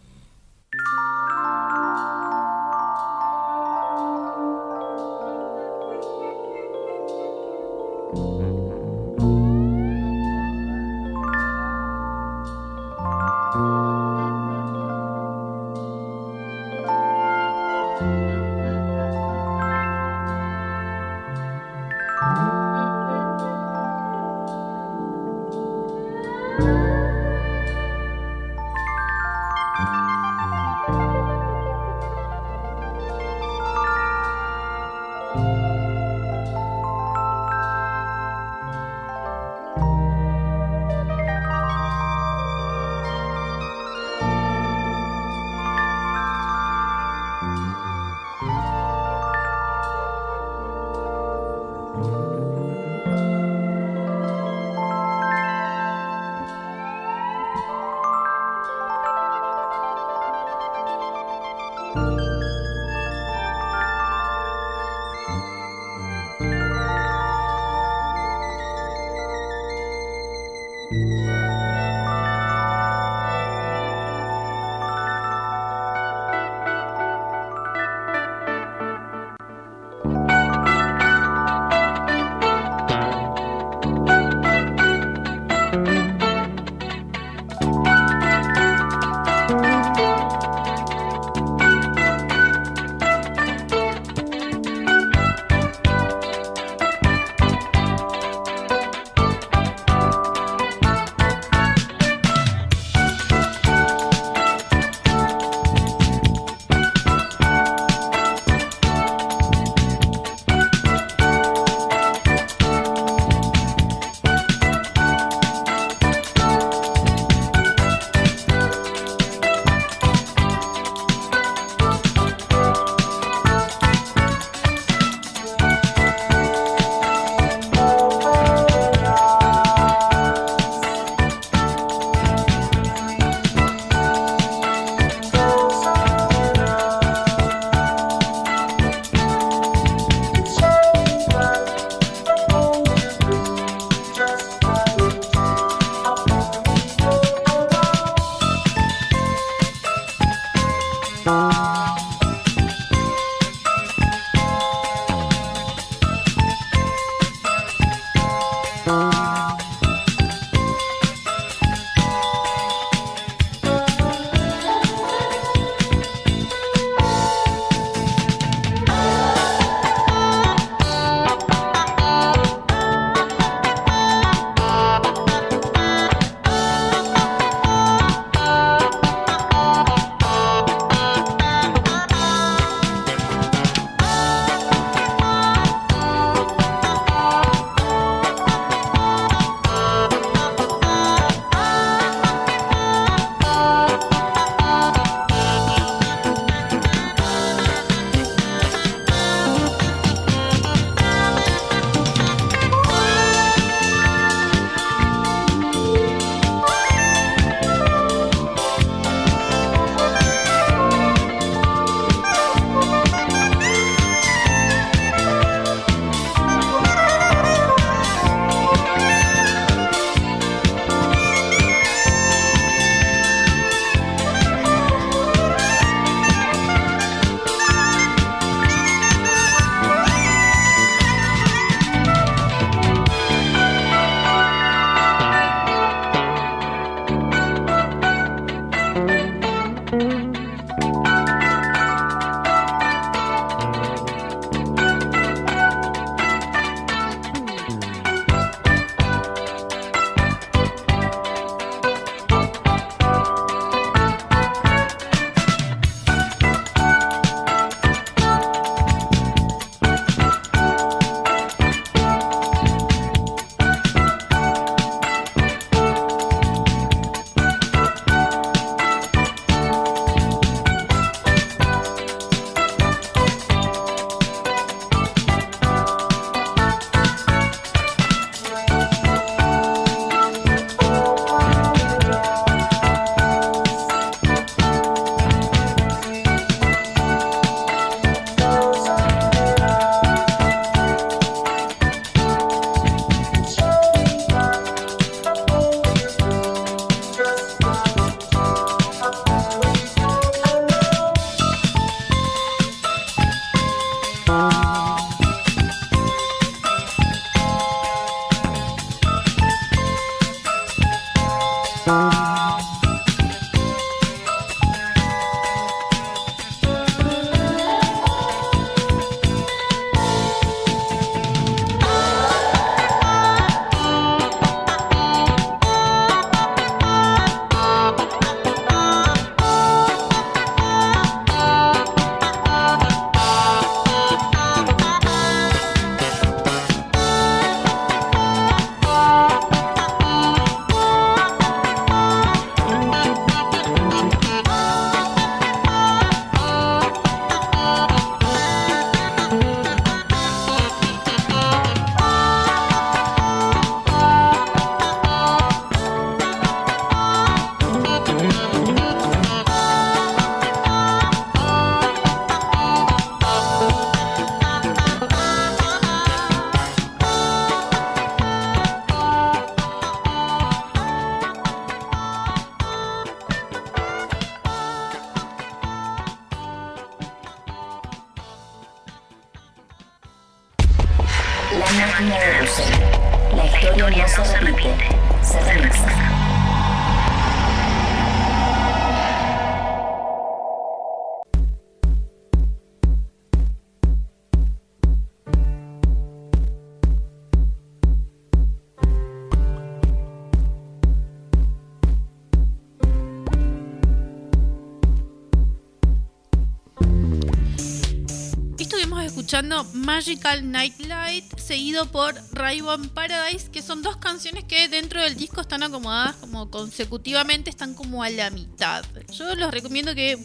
Escuchando Magical Nightlight, seguido por Rainbow Paradise, que son dos canciones que dentro del disco están acomodadas como consecutivamente, están como a la mitad. Yo los recomiendo que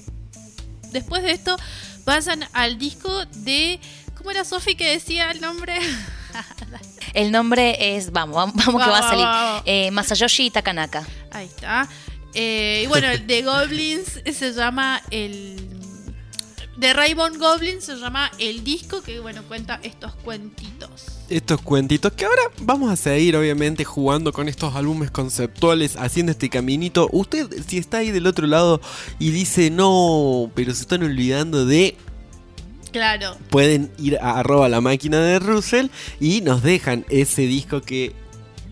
después de esto vayan al disco de. ¿Cómo era Sofi que decía el nombre? [laughs] El nombre es, vamos, vamos, vamos que va a salir. vamos. Eh, Masayoshi Takanaka. Ahí está. Eh, y bueno, el de Goblins se llama el. De Raybon Goblins se llama el disco que, bueno, cuenta estos cuentitos. Estos cuentitos que ahora vamos a seguir obviamente jugando con estos álbumes conceptuales, haciendo este caminito. Usted si está ahí del otro lado y dice no, pero se están olvidando de Claro. pueden ir a arroba la máquina de Russell y nos dejan ese disco que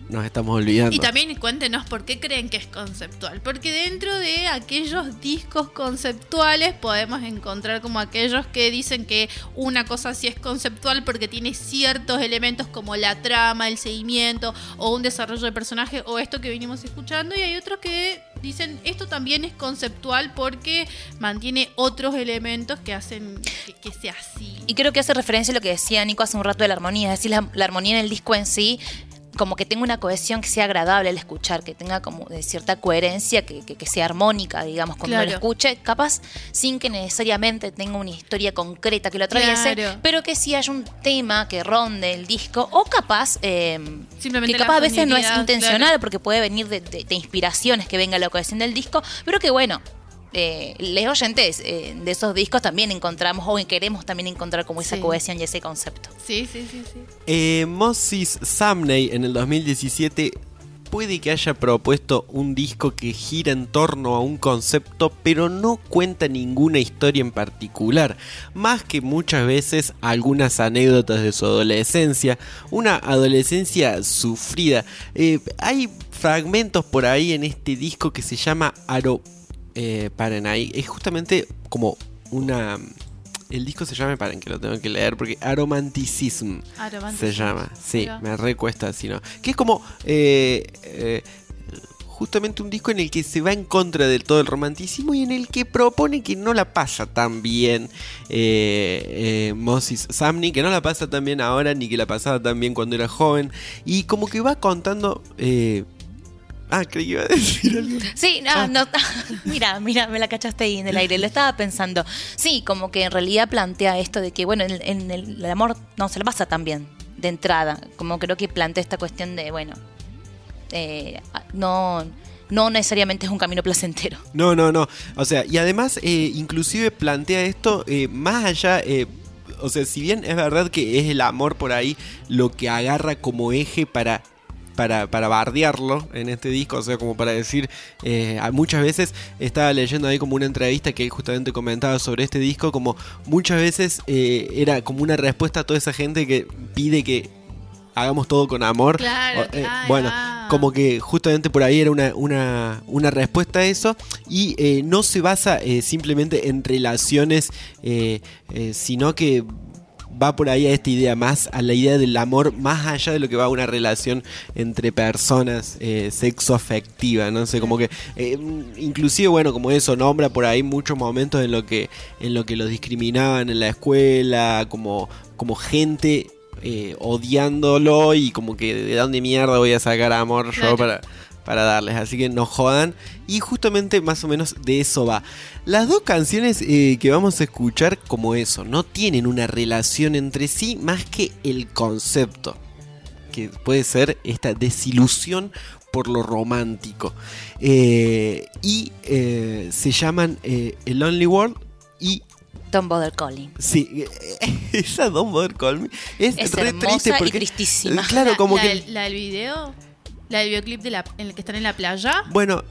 nos estamos olvidando. Y también cuéntenos por qué creen que es conceptual. Porque dentro de aquellos discos conceptuales podemos encontrar como aquellos que dicen que una cosa sí es conceptual porque tiene ciertos elementos como la trama, el seguimiento o un desarrollo de personaje o esto que venimos escuchando. Y hay otros que dicen esto también es conceptual porque mantiene otros elementos que hacen que, que sea así. Y creo que hace referencia a lo que decía Nico hace un rato de la armonía, es decir, la, la armonía en el disco en sí, como que tenga una cohesión que sea agradable al escuchar, que tenga como de cierta coherencia, que, que- que sea armónica, digamos, cuando uno lo Claro. escuche, capaz sin que necesariamente tenga una historia concreta que lo atraviese, Claro. pero que sí haya un tema que ronde el disco, o capaz, eh, Simplemente que capaz a veces no es intencional, claro. porque puede venir de, de- de inspiraciones que venga la cohesión del disco, pero que bueno. Eh, los oyentes eh, de esos discos también encontramos o queremos también encontrar como esa Sí. cohesión y ese concepto. Sí, sí, sí, sí. Eh, Moses Sumney en el 2017 puede que haya propuesto un disco que gira en torno a un concepto pero no cuenta ninguna historia en particular, más que muchas veces algunas anécdotas de su adolescencia, una adolescencia sufrida. Eh, hay fragmentos por ahí en este disco que se llama Aro eh, paren ahí, es justamente como una... El disco se llama, paren que lo tengo que leer, porque Aromanticism se llama. Sí, Mira. me recuesta así, ¿no? Que es como... eh, eh, justamente un disco en el que se va en contra del todo el romanticismo y en el que propone que no la pasa tan bien eh, Moses Samney, que no la pasa tan bien ahora ni que la pasaba tan bien cuando era joven. Y como que va contando... ah, creí que iba a decir algo. Sí, no, no, [laughs] mira, mira, me la cachaste ahí en el aire, lo estaba pensando. Sí, como que en realidad plantea esto de que, bueno, en, en el, el amor no se la pasa tan bien de entrada, como creo que plantea esta cuestión de, bueno, eh, no, no necesariamente es un camino placentero. No, no, no. O sea, y además, eh, inclusive plantea esto eh, más allá. o sea, si bien es verdad que es el amor por ahí lo que agarra como eje para. Para, para bardearlo en este disco, o sea, como para decir, eh, muchas veces estaba leyendo ahí como una entrevista que él justamente comentaba sobre este disco, como muchas veces eh, era como una respuesta a toda esa gente que pide que hagamos todo con amor. Claro, eh, bueno, como que justamente por ahí era una, una, una respuesta a eso y eh, no se basa eh, simplemente en relaciones, sino que va por ahí a esta idea más, a la idea del amor más allá de lo que va a una relación entre personas eh, sexo afectiva, no sé, como que eh, inclusive bueno, como eso nombra por ahí muchos momentos en lo que en lo que los discriminaban en la escuela, como como gente eh, odiándolo y como que de dónde mierda voy a sacar amor yo Claro. para para darles, así que no jodan. Y justamente más o menos de eso va. Las dos canciones eh, que vamos a escuchar como eso, no tienen una relación entre sí más que el concepto, que puede ser esta desilusión por lo romántico. Eh, y eh, se llaman eh, El Only World y... Don't bother calling. Sí, [laughs] esa Don't Bother Call Me es, Es re hermosa triste y porque... tristísima. Claro, como la, que... del- la del video, la del videoclip de la, en el que están en la playa. Bueno,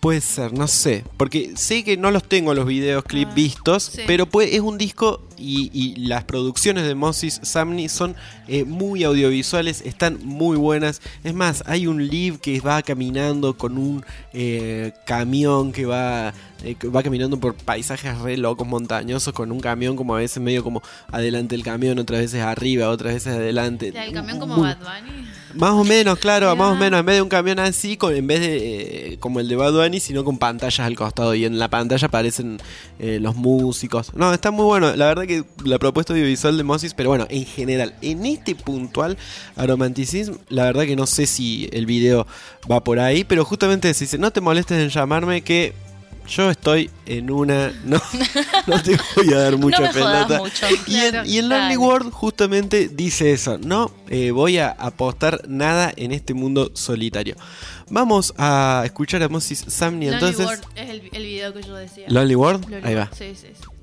puede ser, no sé. Porque sé que no los tengo los videos clip vistos, Ah, sí. pero pues, es un disco y, y las producciones de Moses Samney son eh, muy audiovisuales, están muy buenas. Es más, hay un live que va caminando con un eh, camión que va, eh, va caminando por paisajes re locos, montañosos, con un camión como a veces medio como adelante el camión, otras veces arriba, otras veces adelante. La del camión como Bad Bunny. más o menos, claro, más o menos. En vez de un camión así, con, en vez de eh, como el de Bad Bunny, sino con pantallas al costado. Y en la pantalla aparecen eh, los músicos. No, está muy bueno. La verdad que la propuesta audiovisual de Moses, pero bueno, en general, en este puntual Aromanticism, la verdad que no sé si el video va por ahí. Pero justamente si dice, no te molestes en llamarme, que yo estoy en una. No, [laughs] no te voy a dar mucha no pelota. mucho. Y en, y en Lonely World justamente dice eso, no eh, voy a apostar nada en este mundo solitario. Vamos a escuchar a Moses Samney Lonely entonces. World es el, el video que yo decía. Lonely World, Lonely ahí va. World, Sí, sí, sí.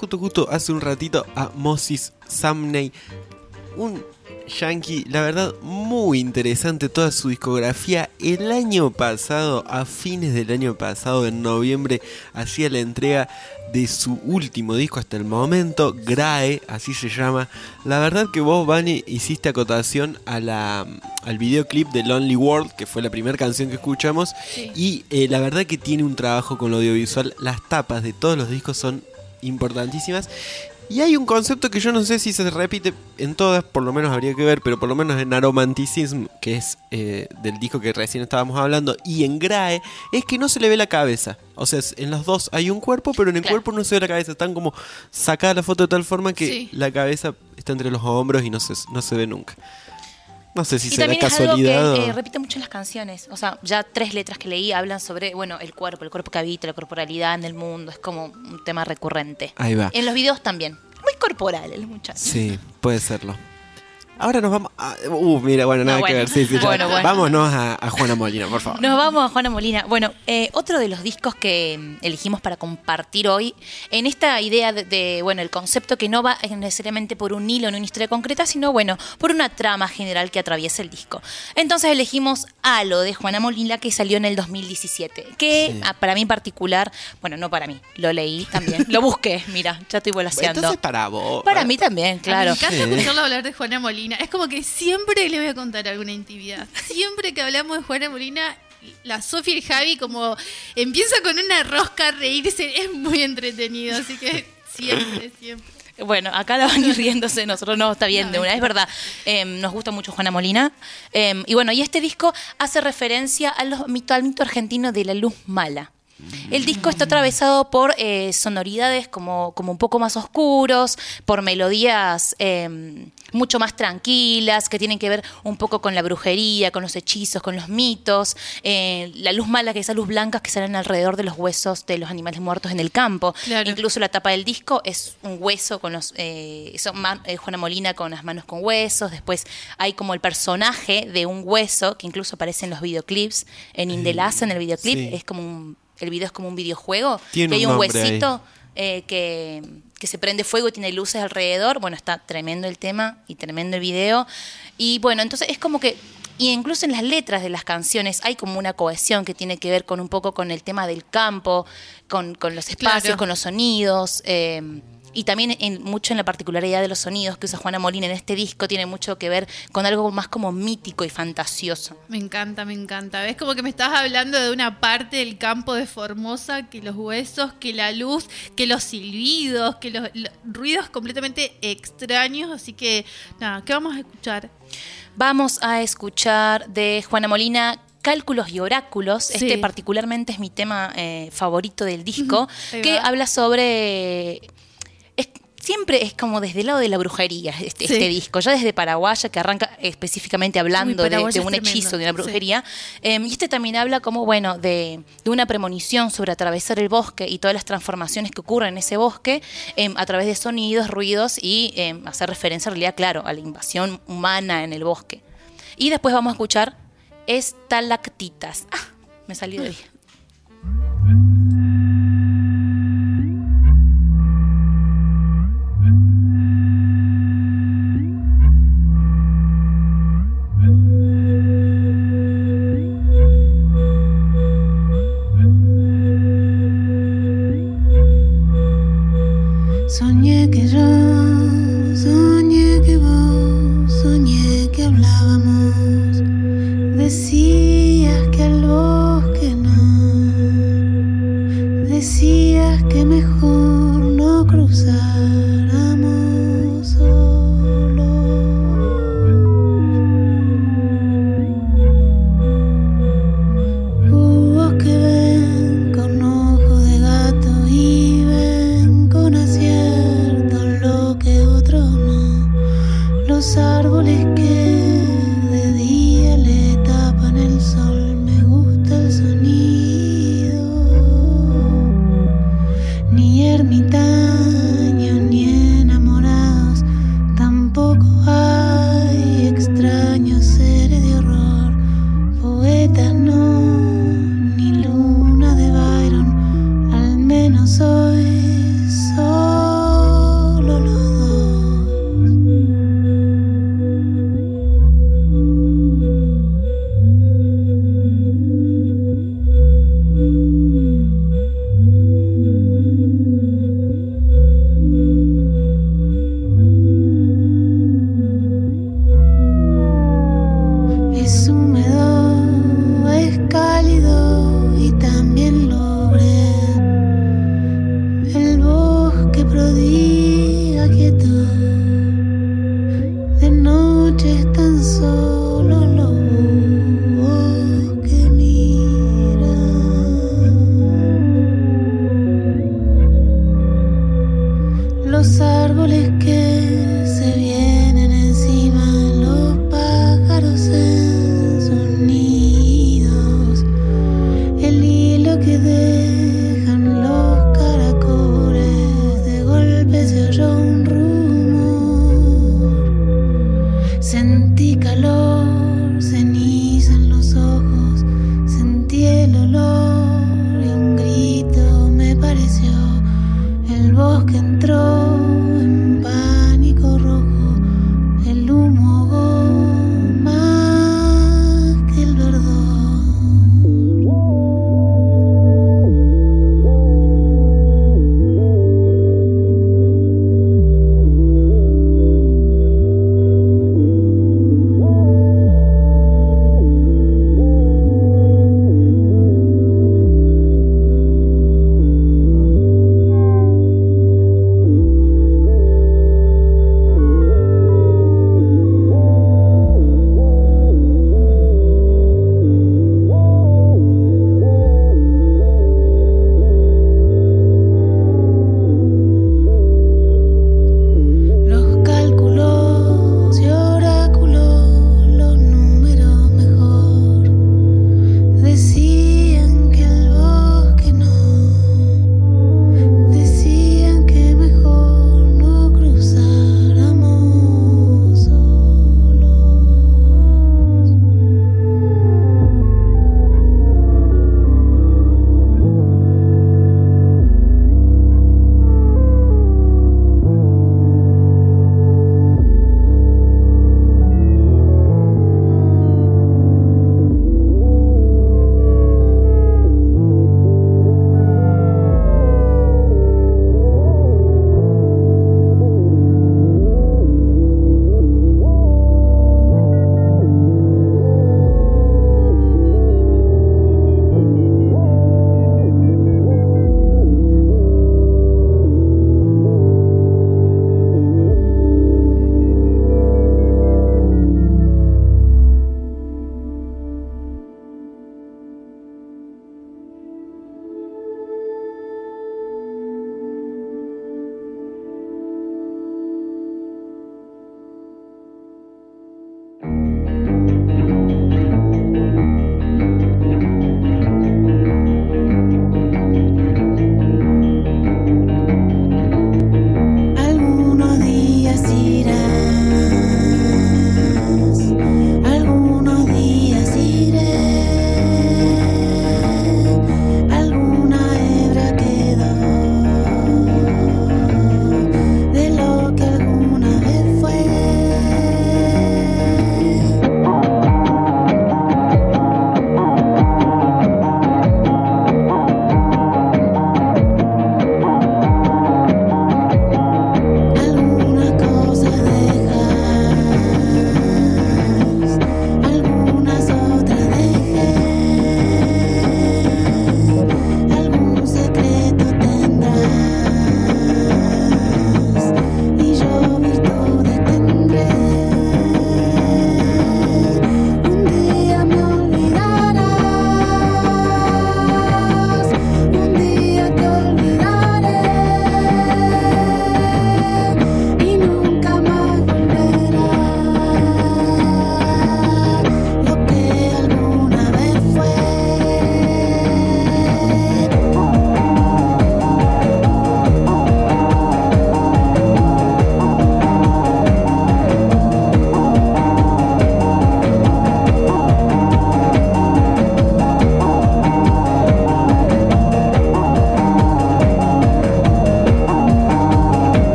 justo, justo hace un ratito a Moses Samney, un yankee, la verdad, muy interesante toda su discografía. El año pasado, a fines del año pasado, en noviembre, hacía la entrega de su último disco hasta el momento, Grae, así se llama. La verdad que vos, Vani, hiciste acotación a la, al videoclip de Lonely World, que fue la primera canción que escuchamos, y eh, la verdad que tiene un trabajo con lo audiovisual. Las tapas de todos los discos son importantísimas. Y hay un concepto que yo no sé si se repite en todas, por lo menos habría que ver, pero por lo menos en Aromanticism, que es eh, del disco que recién estábamos hablando, y en Grae, es que no se le ve la cabeza. O sea, en las dos hay un cuerpo, pero en el cuerpo no se ve la cabeza. Están como sacada la foto de tal forma que la cabeza está entre los hombros y no se, no se ve nunca. No sé si y será también es algo casualidad que eh, repite mucho en las canciones. O sea, ya tres letras que leí hablan sobre, bueno, el cuerpo, el cuerpo que habita, la corporalidad en el mundo. Es como un tema recurrente. Ahí va. En los videos también. Muy corporal el muchacho. Sí, puede serlo. Ahora nos vamos a... Uh, mira, bueno, nada No, que bueno. ver. Sí, sí. Bueno, bueno. Vámonos a, a Juana Molina, por favor. Nos vamos a Juana Molina. Bueno, eh, otro de los discos que mm, elegimos para compartir hoy, en esta idea de, de, bueno, el concepto que no va necesariamente por un hilo en una historia concreta, sino, bueno, por una trama general que atraviesa el disco. Entonces elegimos Halo de Juana Molina, que salió en el 2017, que Sí. ah, para mí en particular, bueno, no para mí, lo leí también, lo busqué, mira, ya estoy volaseando. Entonces para vos. Para mí también, claro. Me encanta escucharlo hablar de Juana Molina. Es como que siempre le voy a contar alguna intimidad. Siempre que hablamos de Juana Molina, la Sofía y el Javi como empieza con una rosca a reírse. Es muy entretenido, así que siempre, siempre. Bueno, acá la van ir riéndose, nosotros no, está bien, No, de una, es es verdad. Eh, nos gusta mucho Juana Molina. Eh, y bueno, y este disco hace referencia a los, mito, al mito argentino de la luz mala. El disco está atravesado por eh, sonoridades como, como un poco más oscuros, por melodías eh, mucho más tranquilas, que tienen que ver un poco con la brujería, con los hechizos, con los mitos, eh, la luz mala, que es esa luz blanca que salen alrededor de los huesos de los animales muertos en el campo. Claro. Incluso la tapa del disco es un hueso con los eh, son man- eh, Juana Molina con las manos con huesos. Después hay como el personaje de un hueso que incluso aparece en los videoclips. En Indelaza, en el videoclip, sí. es como un, el video es como un videojuego. Tiene y hay un un huesito eh, que, que se prende fuego y tiene luces alrededor. Bueno, está tremendo el tema y tremendo el video. Y bueno, entonces es como que, y incluso en las letras de las canciones hay como una cohesión que tiene que ver con un poco con el tema del campo, con, con los espacios, Claro. con los sonidos. eh, y también en, mucho en la particularidad de los sonidos que usa Juana Molina en este disco tiene mucho que ver con algo más como mítico y fantasioso. Me encanta, me encanta. Es como que me estás hablando de una parte del campo de Formosa, que los huesos, que la luz, que los silbidos, que los, los ruidos completamente extraños. Así que, nada, ¿qué vamos a escuchar? Vamos a escuchar de Juana Molina Cálculos y Oráculos. Sí. Este particularmente es mi tema eh, favorito del disco, que habla sobre... siempre es como desde el lado de la brujería este, Sí. este disco, ya desde Paraguaya, que arranca específicamente hablando Uy, de, un tremendo. hechizo, de una Sí. brujería. Eh, y este también habla como, bueno, de, de una premonición sobre atravesar el bosque y todas las transformaciones que ocurren en ese bosque eh, a través de sonidos, ruidos y eh, hacer referencia en realidad, claro, a la invasión humana en el bosque. Y después vamos a escuchar Estalactitas. Ah, me salió de bien.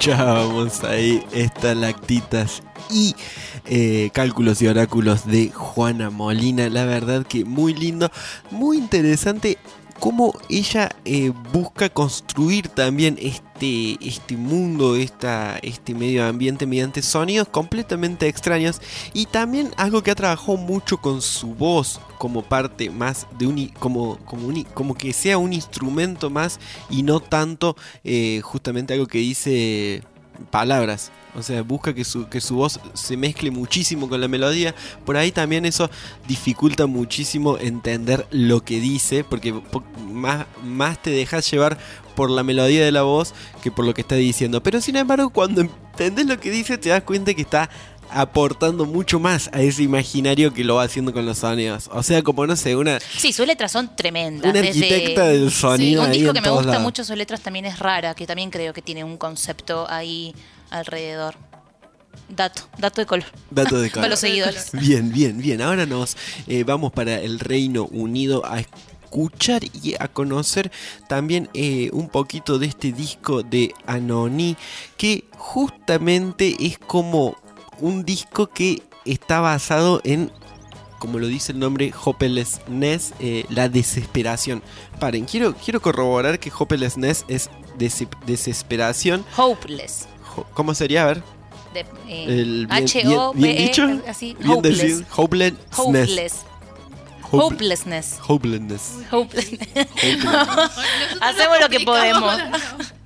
Escuchábamos ahí estalactitas y eh, cálculos y oráculos de Juana Molina. La verdad que muy lindo, muy interesante cómo ella eh, busca construir también este, este mundo, esta, este medio ambiente mediante sonidos completamente extraños y también algo que ha trabajado mucho con su voz como parte más de un como como un como que sea un instrumento más y no tanto eh, justamente algo que dice palabras. O sea, busca que su, que su voz se mezcle muchísimo con la melodía. Por ahí también eso dificulta muchísimo entender lo que dice, porque po- más, más te dejas llevar por la melodía de la voz que por lo que está diciendo. Pero sin embargo, cuando entendés lo que dice, te das cuenta que está aportando mucho más a ese imaginario que lo va haciendo con los sonidos. O sea, como no sé, una... Sí, sus letras son tremendas. Una desde- arquitecta del sonido Sí, un ahí disco que me gusta lados. mucho sus letras también es rara, que también creo que tiene un concepto ahí alrededor. Dato, dato de color. Dato de [laughs] Para color. los seguidores. Bien, bien, bien. Ahora nos eh, vamos para el Reino Unido a escuchar y a conocer también eh, un poquito de este disco de Anoni, que justamente es como un disco que está basado en como lo dice el nombre, hopelessness, eh, la desesperación. Paren, quiero, quiero corroborar que hopelessness es dese- desesperación. Hopeless. ¿Cómo sería? A ver. De, eh, El bien- H-O-P-E, bien- bien dicho, E, así. bien hopeless. decir, hopelessness. Hopeless. Hope- Hopelessness. Hopelessness. Hopelessness. [laughs] Hacemos lo que podemos. Eh,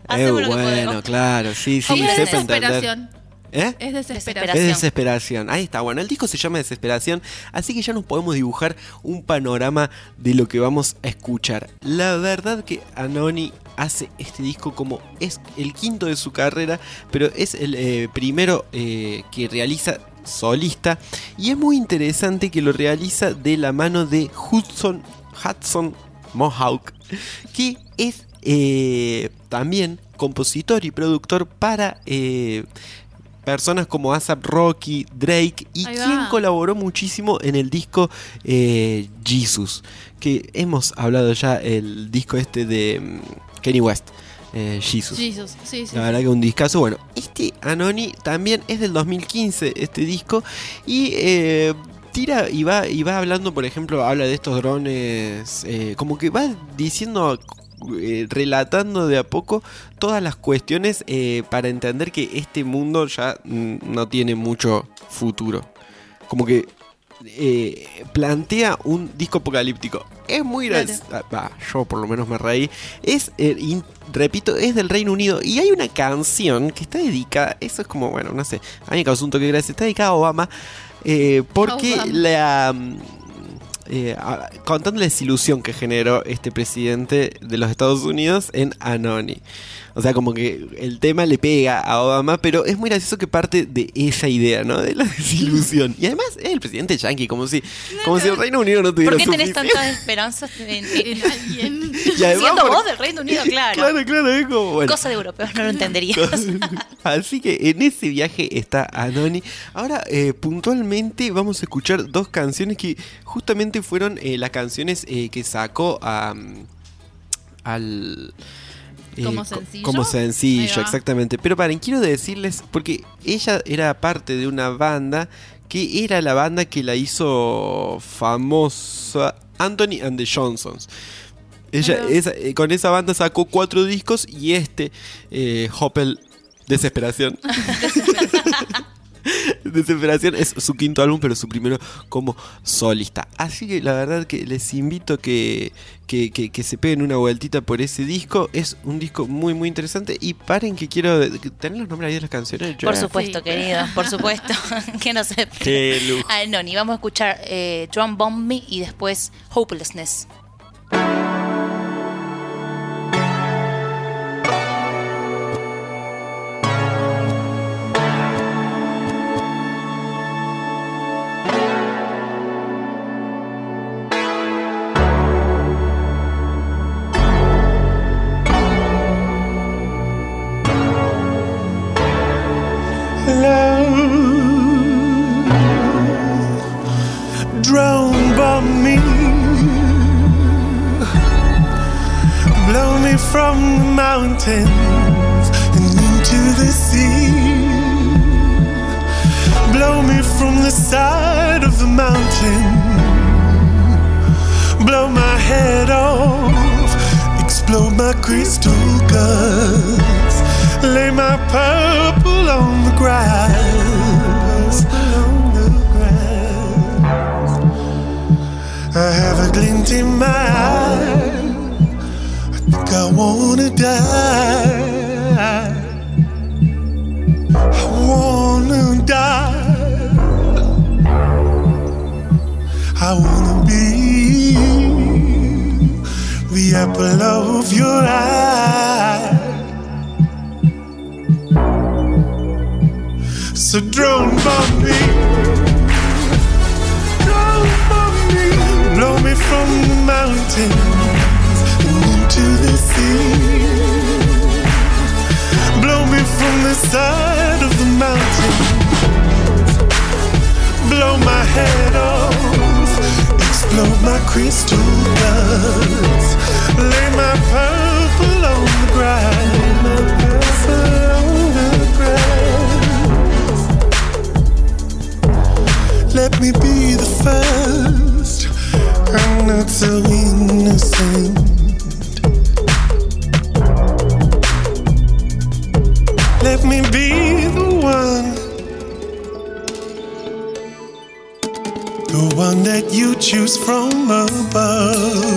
Hacemos lo que bueno, podemos. claro, sí, sí, Hopeless sepa entender. Desesperación. ¿Eh? Es desesperación. Es desesperación. Ahí está. Bueno, el disco se llama Desesperación, así que ya nos podemos dibujar un panorama de lo que vamos a escuchar. La verdad que Anoni hace este disco como es el quinto de su carrera, pero es el eh, primero eh, que realiza solista y es muy interesante que lo realiza de la mano de Hudson Hudson Mohawk, que es eh, también compositor y productor para eh, personas como ASAP Rocky, Drake y quien colaboró muchísimo en el disco eh, Jesus, que hemos hablado ya el disco este de mm, Kenny West, eh, Jesus. Jesus, sí, sí. La verdad que un discazo. Bueno, este Anoni también es del 2015, este disco. Y eh, tira y va, y va hablando, por ejemplo, habla de estos drones. eh, como que va diciendo. relatando de a poco todas las cuestiones eh, para entender que este mundo ya mm, no tiene mucho futuro. Como que eh, plantea un disco apocalíptico. Es muy Claro. gracioso. yo por lo menos me reí. Es, eh, in- repito, es del Reino Unido. Y hay una canción que está dedicada. Eso es como, bueno, no sé. A mí me causó un toque de gracia. Está dedicada a Obama. eh, porque Obama. la. mm, a- contando la desilusión que generó este presidente de los Estados Unidos en Anoni. O sea, como que el tema le pega a Obama, pero es muy gracioso que parte de esa idea, ¿no? De la [laughs] desilusión. Y además es el presidente yankee, como si, como si el Reino Unido no tuviera ¿Por qué tenés tantas esperanzas en, En [laughs] alguien. Y además Siendo vos del Reino Unido, [laughs] claro. Claro, claro, es como, bueno. Cosa de europeos, no lo entenderías. Así que en ese viaje está Anoni. Ahora, eh, puntualmente, vamos a escuchar dos canciones que justamente fueron eh, las canciones eh, que sacó a, mm, al. ¿Como co- sencillo? Como exactamente. Pero paren, quiero decirles, porque ella era parte de una banda que era la banda que la hizo famosa Anthony and the Johnsons. Ella, esa- eh, con esa banda sacó cuatro discos y este, eh, Desesperación. Desesperación [laughs] [laughs] [laughs] es su quinto álbum, pero su primero como solista. Así que la verdad que les invito que, que, que- que se peguen una vueltita por ese disco. Es un disco muy, muy interesante. Y paren que quiero tener los nombres ahí de las canciones. Por supuesto, querido, por supuesto. [laughs] que no sé. Qué lujo. Ah, no, ni vamos a escuchar eh, Drum Bomb Me y después Hopelessness. Mountains and into the sea. Blow me from the side of the mountain. Blow my head off. Explode my crystal guts. Lay my purple on the grass. I have a glint in my eye. Die. I wanna die. I wanna be the apple of your eye. So drone me. Drone me. Blow me from the mountains and into the. Blow me from the side of the mountain. Blow my head off. Explode my crystal guts. Lay. My purple on the ground. Let me be the first. I'm not so innocent. Me be the one. The one that you choose from above.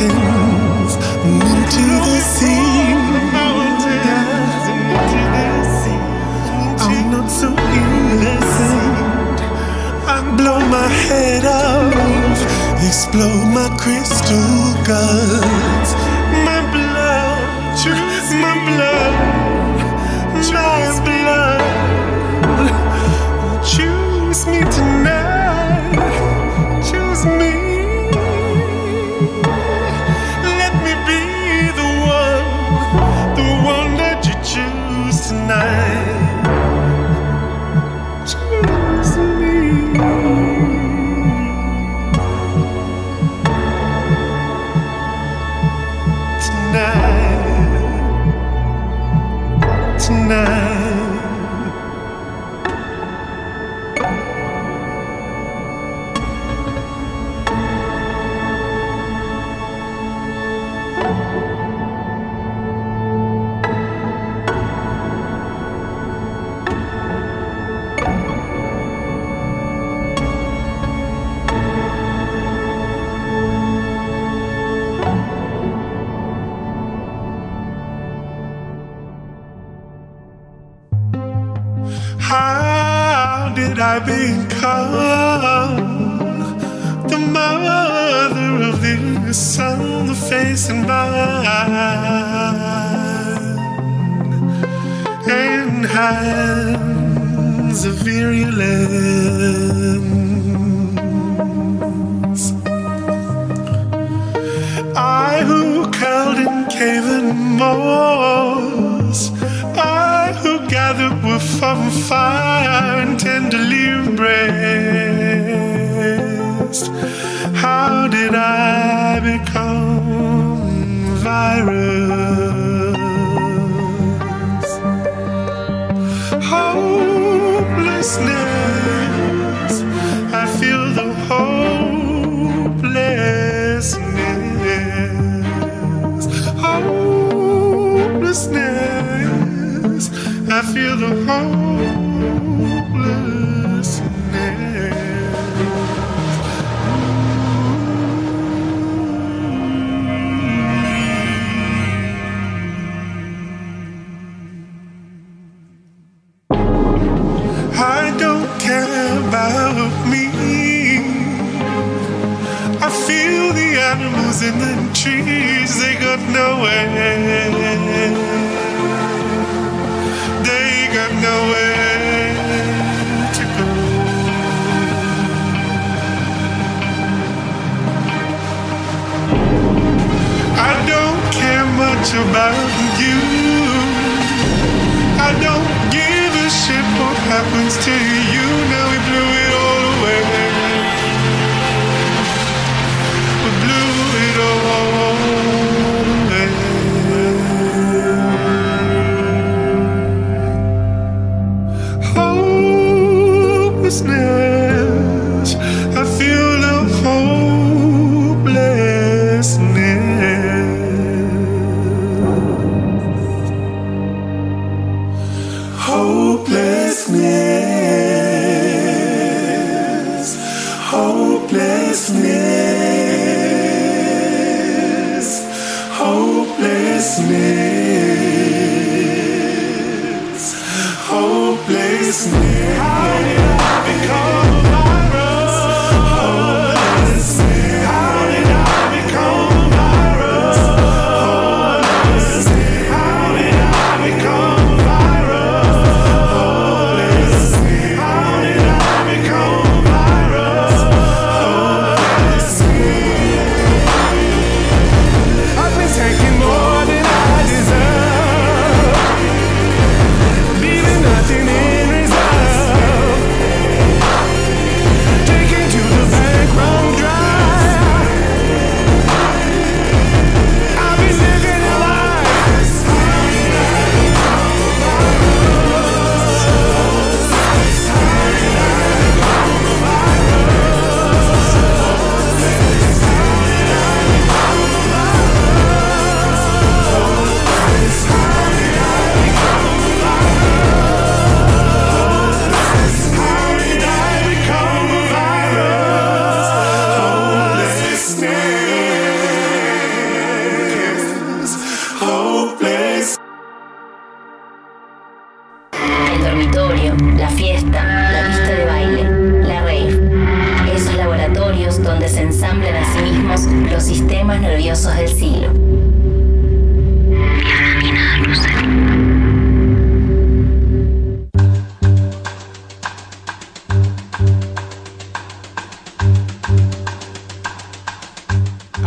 Into the sea. I'm not so innocent. I blow my head off, explode my crystal guts. Son, the face and mind and hands of virulence? I who curled in cave and moss, I who gathered wood from fire and tenderly embraced. How did I become virus? Hopelessness, in the trees, they got nowhere. They got nowhere to go. I don't care much about you. I don't give a shit what happens to you. Now we blew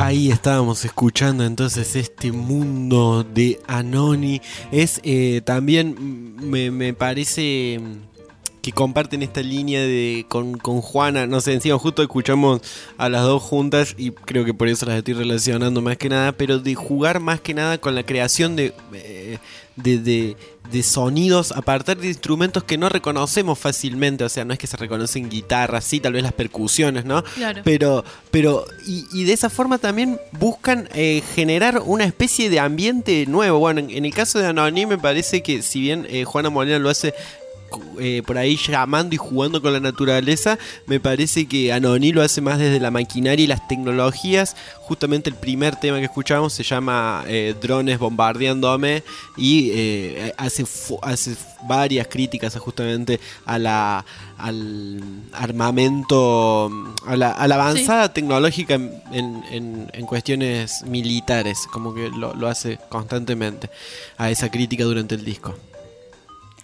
Ahí estábamos escuchando entonces este mundo de Anoni. Es eh, también, me, me parece mm, que comparten esta línea de con, con Juana. No sé, encima justo escuchamos a las dos juntas y creo que por eso las estoy relacionando más que nada. Pero de jugar más que nada con la creación de, eh, de, de- de sonidos a partir de instrumentos que no reconocemos fácilmente. O sea, no es que se reconocen guitarras, sí, tal vez las percusiones, ¿no? Claro. Pero, pero, y, y de esa forma también buscan eh, generar una especie de ambiente nuevo. Bueno, en, en el caso de Anoní me parece que si bien eh, Juana Molina lo hace eh, por ahí llamando y jugando con la naturaleza, me parece que Anoní lo hace más desde la maquinaria y las tecnologías. Justamente el primer tema que escuchamos se llama eh, Drones bombardeándome y eh, hace, hace varias críticas justamente a la, al armamento, a la, a la avanzada tecnológica en, en- en- en cuestiones militares, como que lo, lo hace constantemente a esa crítica durante el disco.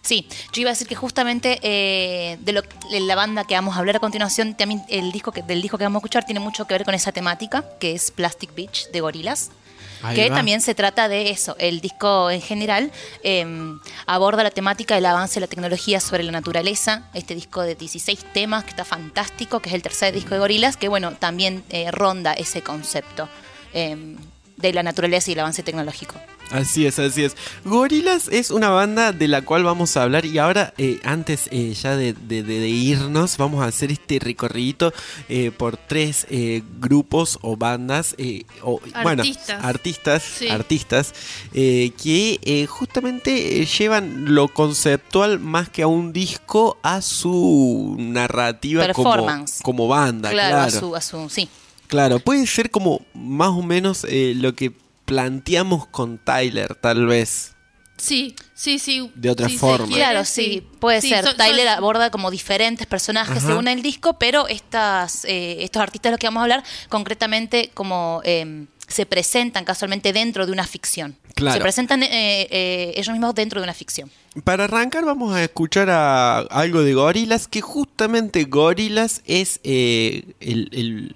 Sí, yo iba a decir que justamente eh, de, lo, de la banda que vamos a hablar a continuación, también el disco que, del disco que vamos a escuchar tiene mucho que ver con esa temática, que es Plastic Beach de Gorillaz. Ahí que va. también se trata de eso. El disco en general eh, aborda la temática del avance de la tecnología sobre la naturaleza. Este disco de 16 temas que está fantástico, que es el tercer disco de Gorillaz, que bueno, también eh, ronda ese concepto eh, de la naturaleza y el avance tecnológico. Así es, así es. Gorillaz es una banda de la cual vamos a hablar y ahora, eh, antes eh, ya de, de- de- de irnos, vamos a hacer este recorrido eh, por tres grupos o bandas, o, bueno, Artistas. artistas, Sí. artistas, que justamente llevan lo conceptual más que a un disco a su narrativa como, como banda, claro, claro. A, su, a su. Sí. Claro, puede ser como más o menos eh, lo que planteamos con Tyler, tal vez. Sí, sí, sí. De otra forma. Claro, sí, puede Sí, ser. son- Tyler son- aborda como diferentes personajes Ajá. según el disco, pero estas, eh, estos artistas de los que vamos a hablar, concretamente como eh, se presentan casualmente dentro de una ficción. Claro. Se presentan eh, eh, ellos mismos dentro de una ficción. Para arrancar vamos a escuchar a algo de Gorilas, que justamente Gorilas es eh, el- el-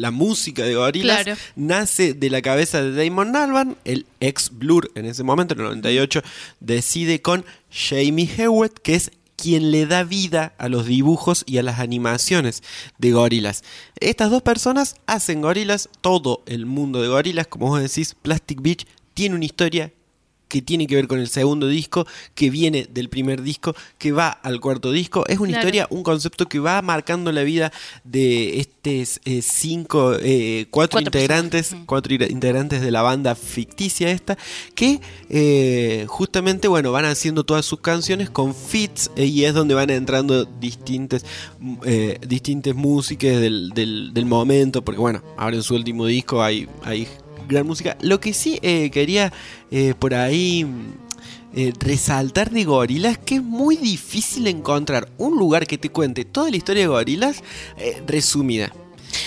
la música de Gorilas, Claro. nace de la cabeza de Damon Albarn, el ex Blur en ese momento, en el 98, decide con Jamie Hewitt, que es quien le da vida a los dibujos y a las animaciones de Gorilas. Estas dos personas hacen Gorilas, todo el mundo de Gorilas, como vos decís, Plastic Beach tiene una historia que tiene que ver con el segundo disco, que viene del primer disco, que va al cuarto disco. Es una Claro. historia, un concepto que va marcando la vida de estos eh, cinco, eh, cuatro, Cuatro integrantes, cuatro integrantes de la banda ficticia esta, que eh, justamente, bueno, van haciendo todas sus canciones con fits y es donde van entrando distintas, distintas músicas del, del- del momento, porque bueno, ahora en su último disco hay, hay gran música. Lo que sí eh, quería eh, por ahí eh, resaltar de Gorilas que es muy difícil encontrar un lugar que te cuente toda la historia de Gorilas resumida.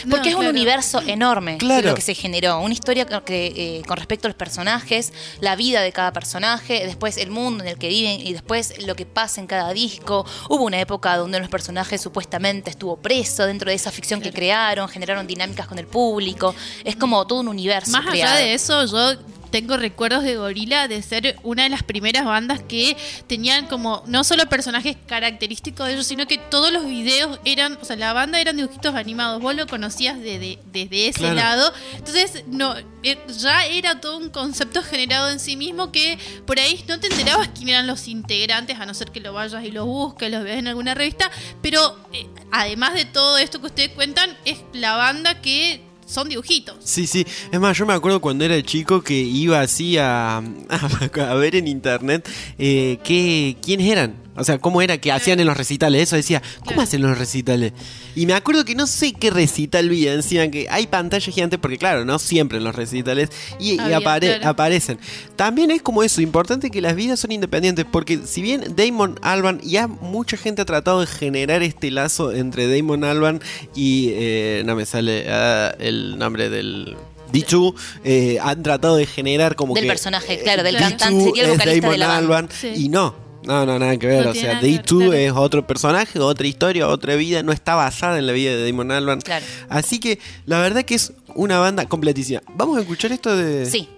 Porque es un claro. universo enorme Claro. lo que se generó. Una historia que, eh, con respecto a los personajes, la vida de cada personaje, después el mundo en el que viven y después lo que pasa en cada disco. Hubo una época donde uno de los personajes supuestamente estuvo preso dentro de esa ficción que crearon, generaron dinámicas con el público. Es como todo un universo. Más allá de eso, yo tengo recuerdos de Gorila de ser una de las primeras bandas que tenían como no solo personajes característicos de ellos, sino que todos los videos eran, o sea, la banda eran dibujitos animados. Vos lo conocías de- de- desde ese Claro. lado. Entonces, no, eh, ya era todo un concepto generado en sí mismo que por ahí no te enterabas quién eran los integrantes, a no ser que lo vayas y los busques, los veas en alguna revista. Pero eh, además de todo esto que ustedes cuentan, es la banda que son dibujitos. Sí, sí. Es más, yo me acuerdo cuando era chico que iba así a, [laughs] a, ver en internet eh, qué, quiénes eran. O sea, cómo era que hacían en los recitales. Eso decía, ¿cómo hacen los recitales? Y me acuerdo que no sé qué recital vi encima, que hay pantallas gigantes, porque claro, no siempre en los recitales, y, y Había, apare- claro. aparecen. También es como eso, importante que las vidas son independientes, porque si bien Damon Alban, ya mucha gente ha tratado de generar este lazo entre Damon Alban y, eh, no me sale ah, el nombre del... Dichu eh, han tratado de generar como Del que personaje, claro, del Dichu cantante, sería el es vocalista Damon de la Sí. y no. No, no, nada que ver. No o sea, Day2 claro. es otro personaje, otra historia, otra vida. No está basada en la vida de Damon Albarn. Claro. Así que la verdad que es una banda completísima. Vamos a escuchar esto de. Sí.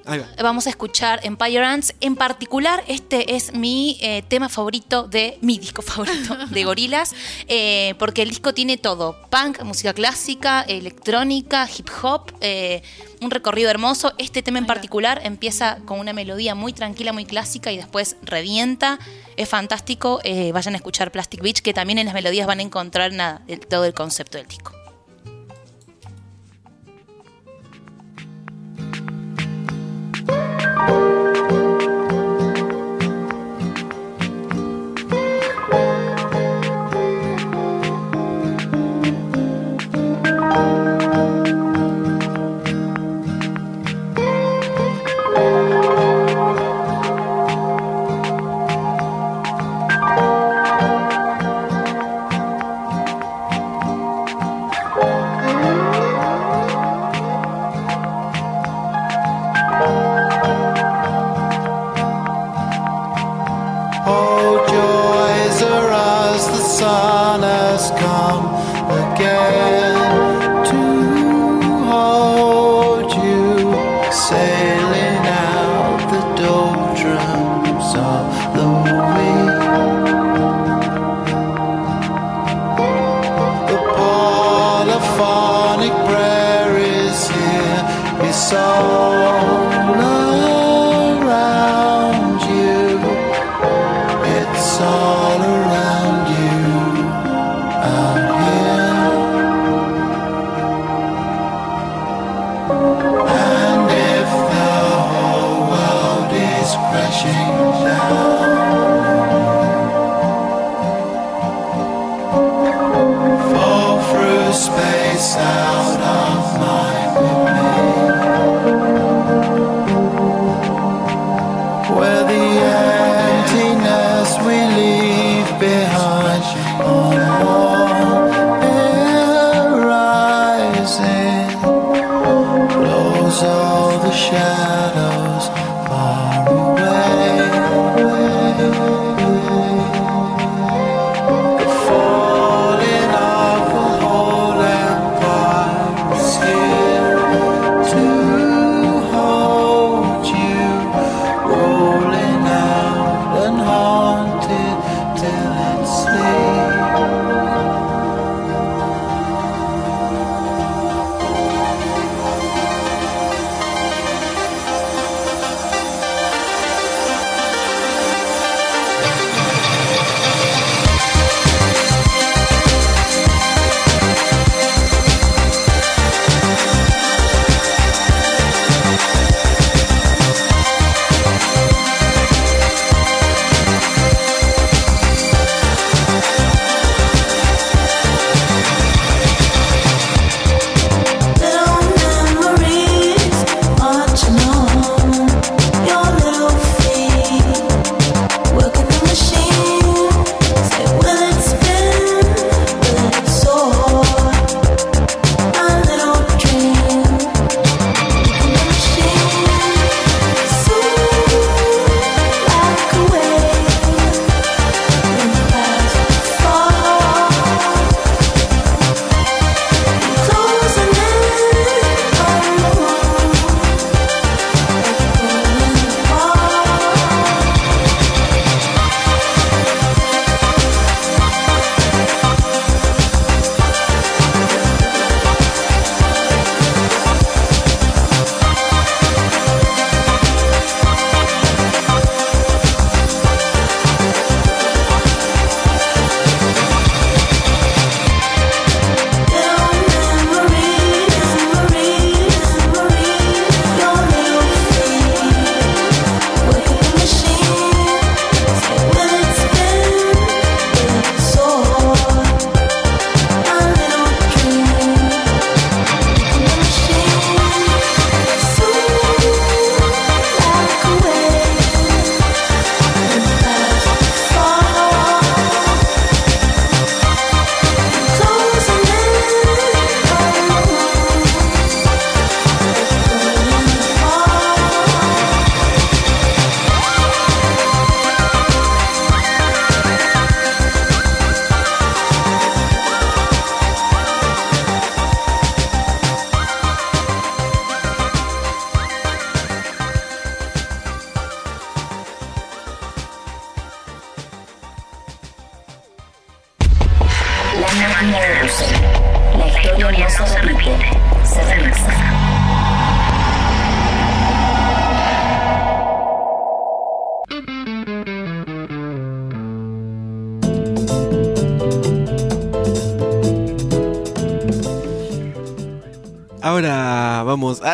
Vamos a escuchar Empire Ants. En particular, este es mi eh, tema favorito de mi disco favorito [laughs] de Gorilas, porque el disco tiene todo: punk, música clásica, electrónica, hip hop, eh, un recorrido hermoso. Este tema en particular empieza con una melodía muy tranquila, muy clásica y después revienta. Es fantástico. eh, vayan a escuchar Plastic Beach, que también en las melodías van a encontrar nada, el- todo el concepto del disco. Música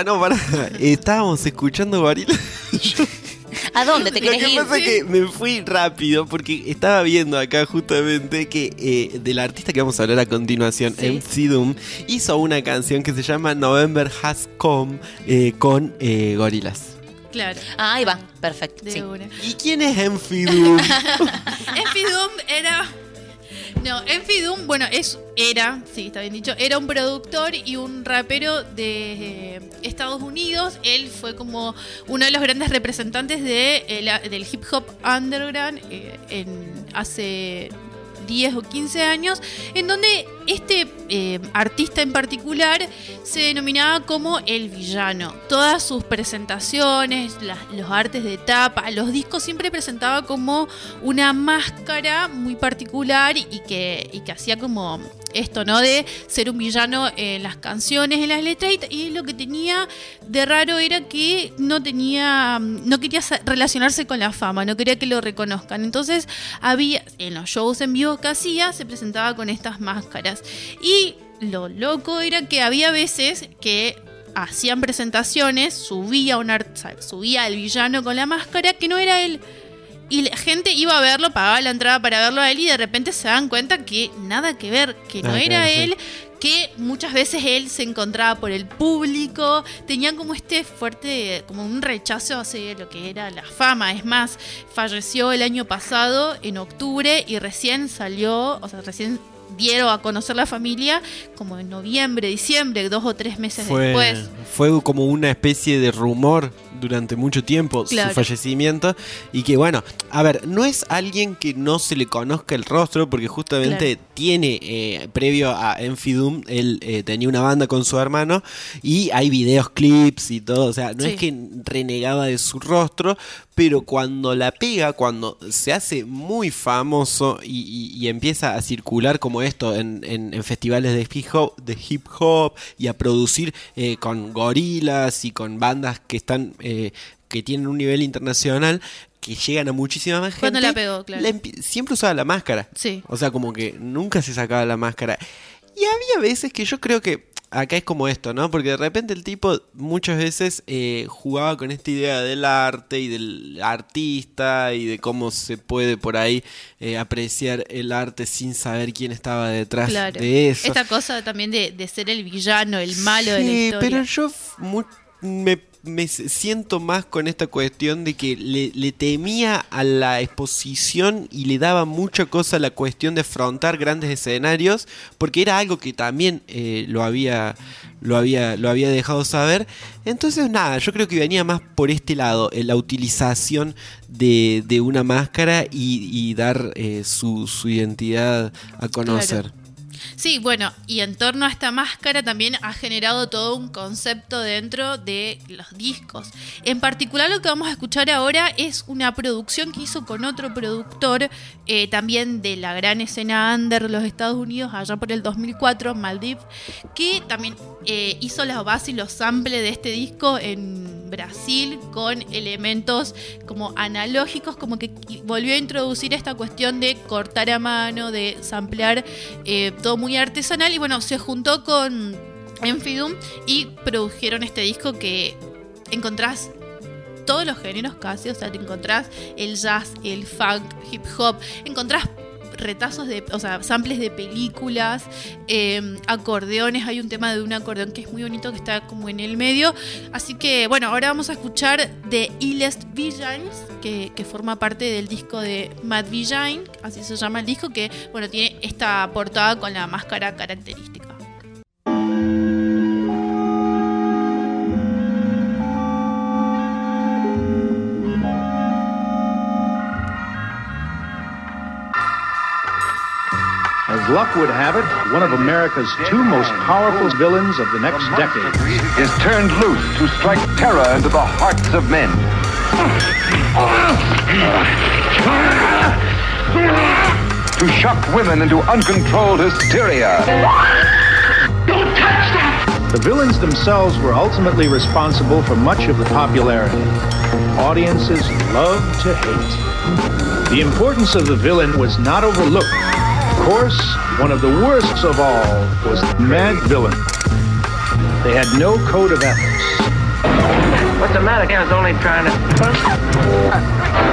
Ah, no, pará. [laughs] Estábamos escuchando Barila. [laughs] ¿A dónde te Lo querés que ir? pasa es que me fui rápido porque estaba viendo acá justamente que eh, del artista que vamos a hablar a continuación, Sí. MC Doom, hizo una canción que se llama November Has Come eh, con eh, gorilas. Claro. Ah, ahí va, perfecto. De sí. una. ¿Y quién es MC Doom? [laughs] Enfidum era. No, Enfidum, bueno, es, era, sí, está bien dicho, era un productor y un rapero de eh, Estados Unidos. Él fue como uno de los grandes representantes de, eh, del hip hop underground eh, en, hace 10 o 15 años, en donde este eh, artista en particular se denominaba como el villano. Todas sus presentaciones, los artes de tapa, los discos siempre presentaba como una máscara muy particular y que, y que hacía como esto, ¿no? De ser un villano en las canciones, en las letras y, lo que tenía de raro era que no tenía, no quería relacionarse con la fama, no quería que lo reconozcan. Entonces había, en los shows en vivo que hacía, se presentaba con estas máscaras. Y lo loco era que había veces que hacían presentaciones, subía un sea, subía el villano con la máscara que no era él. Y la gente iba a verlo, pagaba la entrada para verlo a él y de repente se dan cuenta que nada que ver, que no Nada era ver, sí. él, que muchas veces él se encontraba por el público, tenía como este fuerte, como un rechazo hacia lo que era la fama. Es más, falleció el año pasado, en octubre, y recién salió, o sea, recién dieron a conocer la familia como en noviembre, diciembre, dos o tres meses Fue, después. fue como una especie de rumor durante mucho tiempo Claro. su fallecimiento y que bueno, a ver, no es alguien que no se le conozca el rostro porque justamente Claro. tiene, eh, previo a Enfidum, él eh, tenía una banda con su hermano y hay videos, clips y todo, o sea, no Sí. es que renegaba de su rostro, pero cuando la pega, cuando se hace muy famoso y, y- y empieza a circular como esto en, en- en festivales de hip hop, de hip hop y a producir eh, con gorilas y con bandas que están eh, que tienen un nivel internacional que llegan a muchísima más gente. ¿Cuándo la pegó? Claro. la siempre usaba la máscara. Sí. O sea, como que nunca se sacaba la máscara. Y había veces que yo creo que acá es como esto, ¿no? Porque de repente el tipo muchas veces eh, jugaba con esta idea del arte y del artista y de cómo se puede por ahí eh, apreciar el arte sin saber quién estaba detrás Claro. de eso. Esta cosa también de, de ser el villano, el malo de la Sí, historia. pero yo me, me siento más con esta cuestión de que le, temía a la exposición y le daba mucha cosa a la cuestión de afrontar grandes escenarios, porque era algo que también eh, lo había lo había lo había dejado saber. Entonces nada, yo creo que venía más por este lado, eh, la utilización de, una máscara y, y dar eh, su, su identidad a conocer. Sí, bueno, y en torno a esta máscara también ha generado todo un concepto dentro de los discos. En particular lo que vamos a escuchar ahora es una producción que hizo con otro productor, eh, también de la gran escena under de los Estados Unidos, allá por el 2004, Maldiv, que también eh, hizo las bases y los samples de este disco en Brasil con elementos como analógicos, como que volvió a introducir esta cuestión de cortar a mano, de samplear eh, todo muy artesanal y bueno, se juntó con Enfidum y produjeron este disco que encontrás todos los géneros casi, o sea, te encontrás el jazz, el funk, hip hop, encontrás retazos de, o sea, samples de películas, eh, acordeones, hay un tema de un acordeón que es muy bonito que está como en el medio, así que bueno, ahora vamos a escuchar The Illest Villains, que, que forma parte del disco de Matt Villain, así se llama el disco, que bueno, tiene esta portada con la máscara característica. Luck would have it, one of America's two most powerful villains of the next decade is turned loose to strike terror into the hearts of men. To shock women into uncontrolled hysteria. Don't touch that! The villains themselves were ultimately responsible for much of the popularity. Audiences loved to hate. The importance of the villain was not overlooked. Of course, one of the worst of all was the Mad Villain. They had no code of ethics. What's the matter? I was only trying to.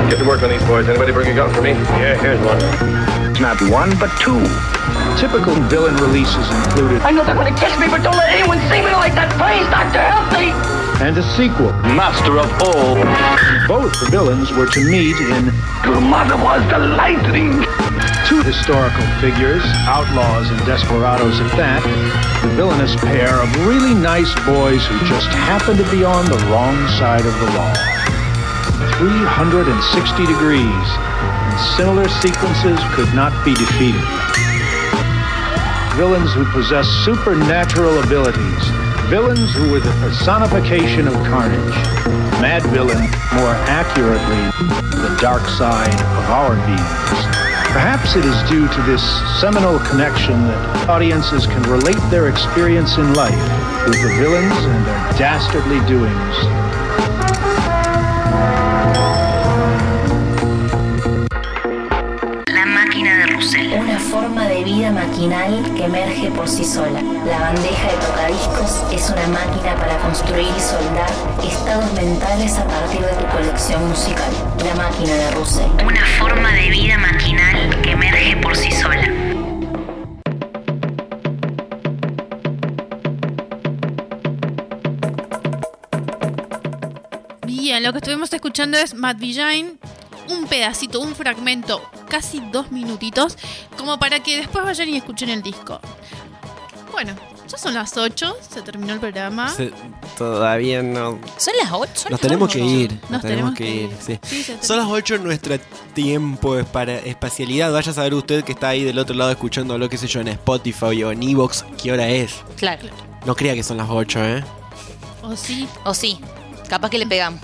Get to work on these boys. Anybody bring a gun for me? Yeah, here's one. Not one, but two. Typical villain releases included I know they're going to catch me, but don't let anyone see me like that. Please, Doctor, help me. And a sequel. Master of all. Both the villains were to meet in Your mother was the lightning. two historical figures, outlaws and desperados at that, the villainous pair of really nice boys who just happened to be on the wrong side of the law. 360 degrees, and similar sequences could not be defeated. Villains who possess supernatural abilities, villains who were the personification of carnage. Mad villain, more accurately, the dark side of our beings. Perhaps it is due to this seminal connection that audiences can relate their experience in life with the villains and their dastardly doings. Vida maquinal que emerge por sí sola. La bandeja de tocadiscos es una máquina para construir y soldar estados mentales a partir de tu colección musical. La máquina de Russell. Una forma de vida maquinal que emerge por sí sola. Bien, lo que estuvimos escuchando es Matt Villain, un pedacito, un fragmento casi dos minutitos, como para que después vayan y escuchen el disco. Bueno, ya son las 8, se terminó el programa. Se- todavía no. Son las 8. Nos tenemos que ir. Nos, Nos tenemos tenemos que que ir. ir. sí. Sí, se Son las 8 en nuestro tiempo es para espacialidad. Vaya a saber usted que está ahí del otro lado escuchándolo, qué sé yo, en Spotify o en Evox, qué hora es. Claro. No crea que son las 8, ¿eh? O sí. O sí. Capaz que le pegamos.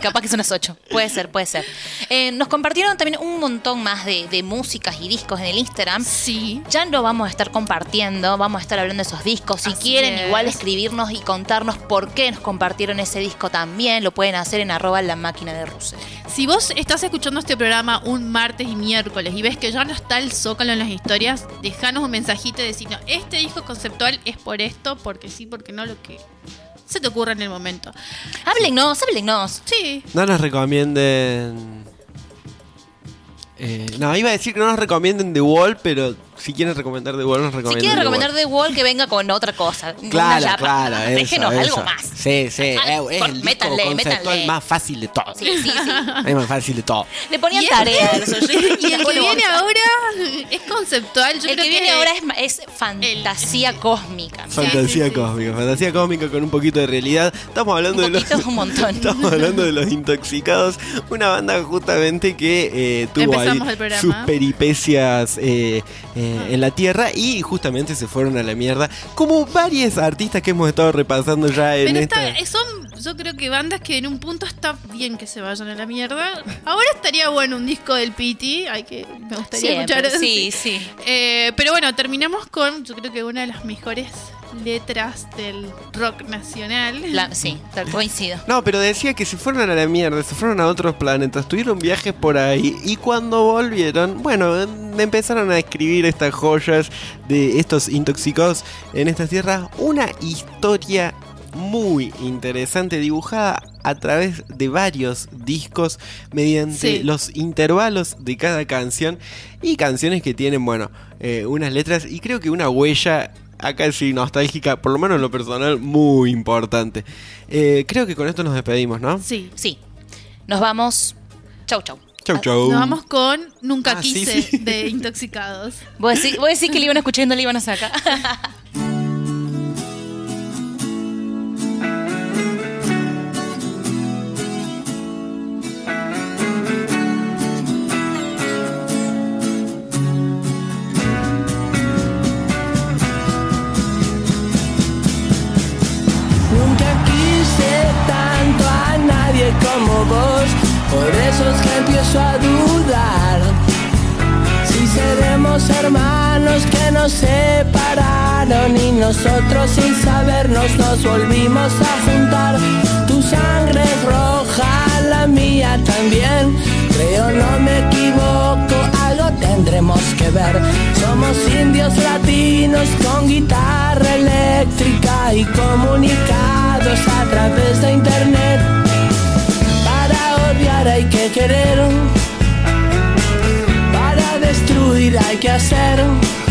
Capaz que son las 8. Puede ser, puede ser. Eh, nos compartieron también un montón más de, de músicas y discos en el Instagram. Sí. Ya lo vamos a estar compartiendo, vamos a estar hablando de esos discos. Si Así quieren, es. igual escribirnos y contarnos por qué nos compartieron ese disco también, lo pueden hacer en arroba la máquina de Russell. Si vos estás escuchando este programa un martes y miércoles y ves que ya no está el zócalo en las historias, dejanos un mensajito decirnos, este disco conceptual es por esto, porque sí, porque no, lo que se te ocurra en el momento. Háblennos, háblennos. Sí. No nos recomienden. Eh, no, iba a decir que no nos recomienden The Wall, pero si quieren recomendar The Wall, nos Si recomiendan. quieren The recomendar Wall. The Wall, que venga con otra cosa. Claro, claro. eso, Déjenos algo más. Sí, sí. Ah, es, es el conceptual métanle. más fácil de todo. Sí, sí, sí. [laughs] Es más fácil de todo. Le ponían tarea a los [laughs] oyentes. Y el que viene ahora es conceptual. Yo el creo que viene ahora es, es fantasía cósmica. Fantasía cósmica, fantasía cósmica con un poquito de realidad. Estamos hablando Un de los. un montón. [laughs] Estamos hablando de los intoxicados, una banda justamente que eh, tuvo ahí sus peripecias eh, eh, en la tierra y justamente se fueron a la mierda, como varios artistas que hemos estado repasando ya en Pero esta. está, son, yo creo que bandas que en un punto está bien que se vayan a la mierda. Ahora estaría bueno un disco del Piti, hay que me gustaría Siempre, escuchar. sí, [laughs] sí. Eh, pero bueno, terminamos con, yo creo que una de las mejores letras del rock nacional. La- sí, tal- coincido. No, pero decía que se fueron a la mierda, se fueron a otros planetas, tuvieron viajes por ahí y cuando volvieron, bueno, em- empezaron a escribir estas joyas de estos intoxicados en estas tierras, una historia muy interesante dibujada a través de varios discos mediante Sí. los intervalos de cada canción y canciones que tienen, bueno, eh, unas letras y creo que una huella acá sí nostálgica, por lo menos en lo personal, muy importante. Eh, creo que con esto nos despedimos, ¿no? Sí. Sí. Nos vamos. Chau, chau. Chau, chau. Nos vamos con Nunca Ah, sí, quise sí. de Intoxicados. Decís, vos decís que le iban a escuchar y no le iban a sacar. [laughs] sin sabernos nos volvimos a juntar. Tu sangre es roja, la mía también. Creo no me equivoco, algo tendremos que ver. Somos indios latinos con guitarra eléctrica y comunicados a través de internet. Para odiar hay que querer, para destruir hay que hacer.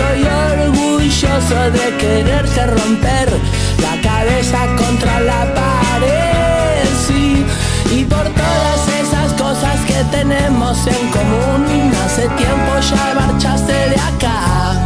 Estoy orgulloso de quererte romper la cabeza contra la pared. Y por todas esas cosas que tenemos en común, hace tiempo ya marchaste de acá.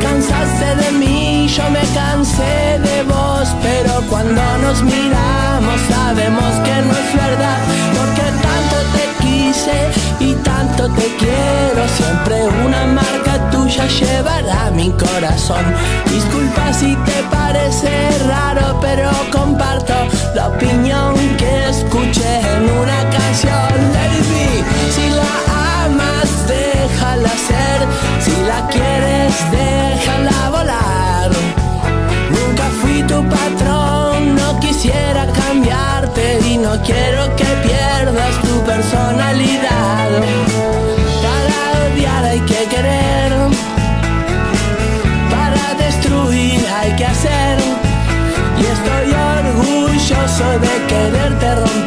Te cansaste de mí, yo me cansé de vos, pero cuando nos miramos sabemos que no es verdad, porque tanto te quise y tanto te quiero, siempre una marca tuya llevará mi corazón. Disculpa si te parece raro, pero comparto la opinión que escuché en una canción. Lady, si la amas, déjala ser, si la quieres, déjala y no quiero que pierdas tu personalidad. Para odiar hay que querer, para destruir hay que hacer. Y estoy orgulloso de quererte romper.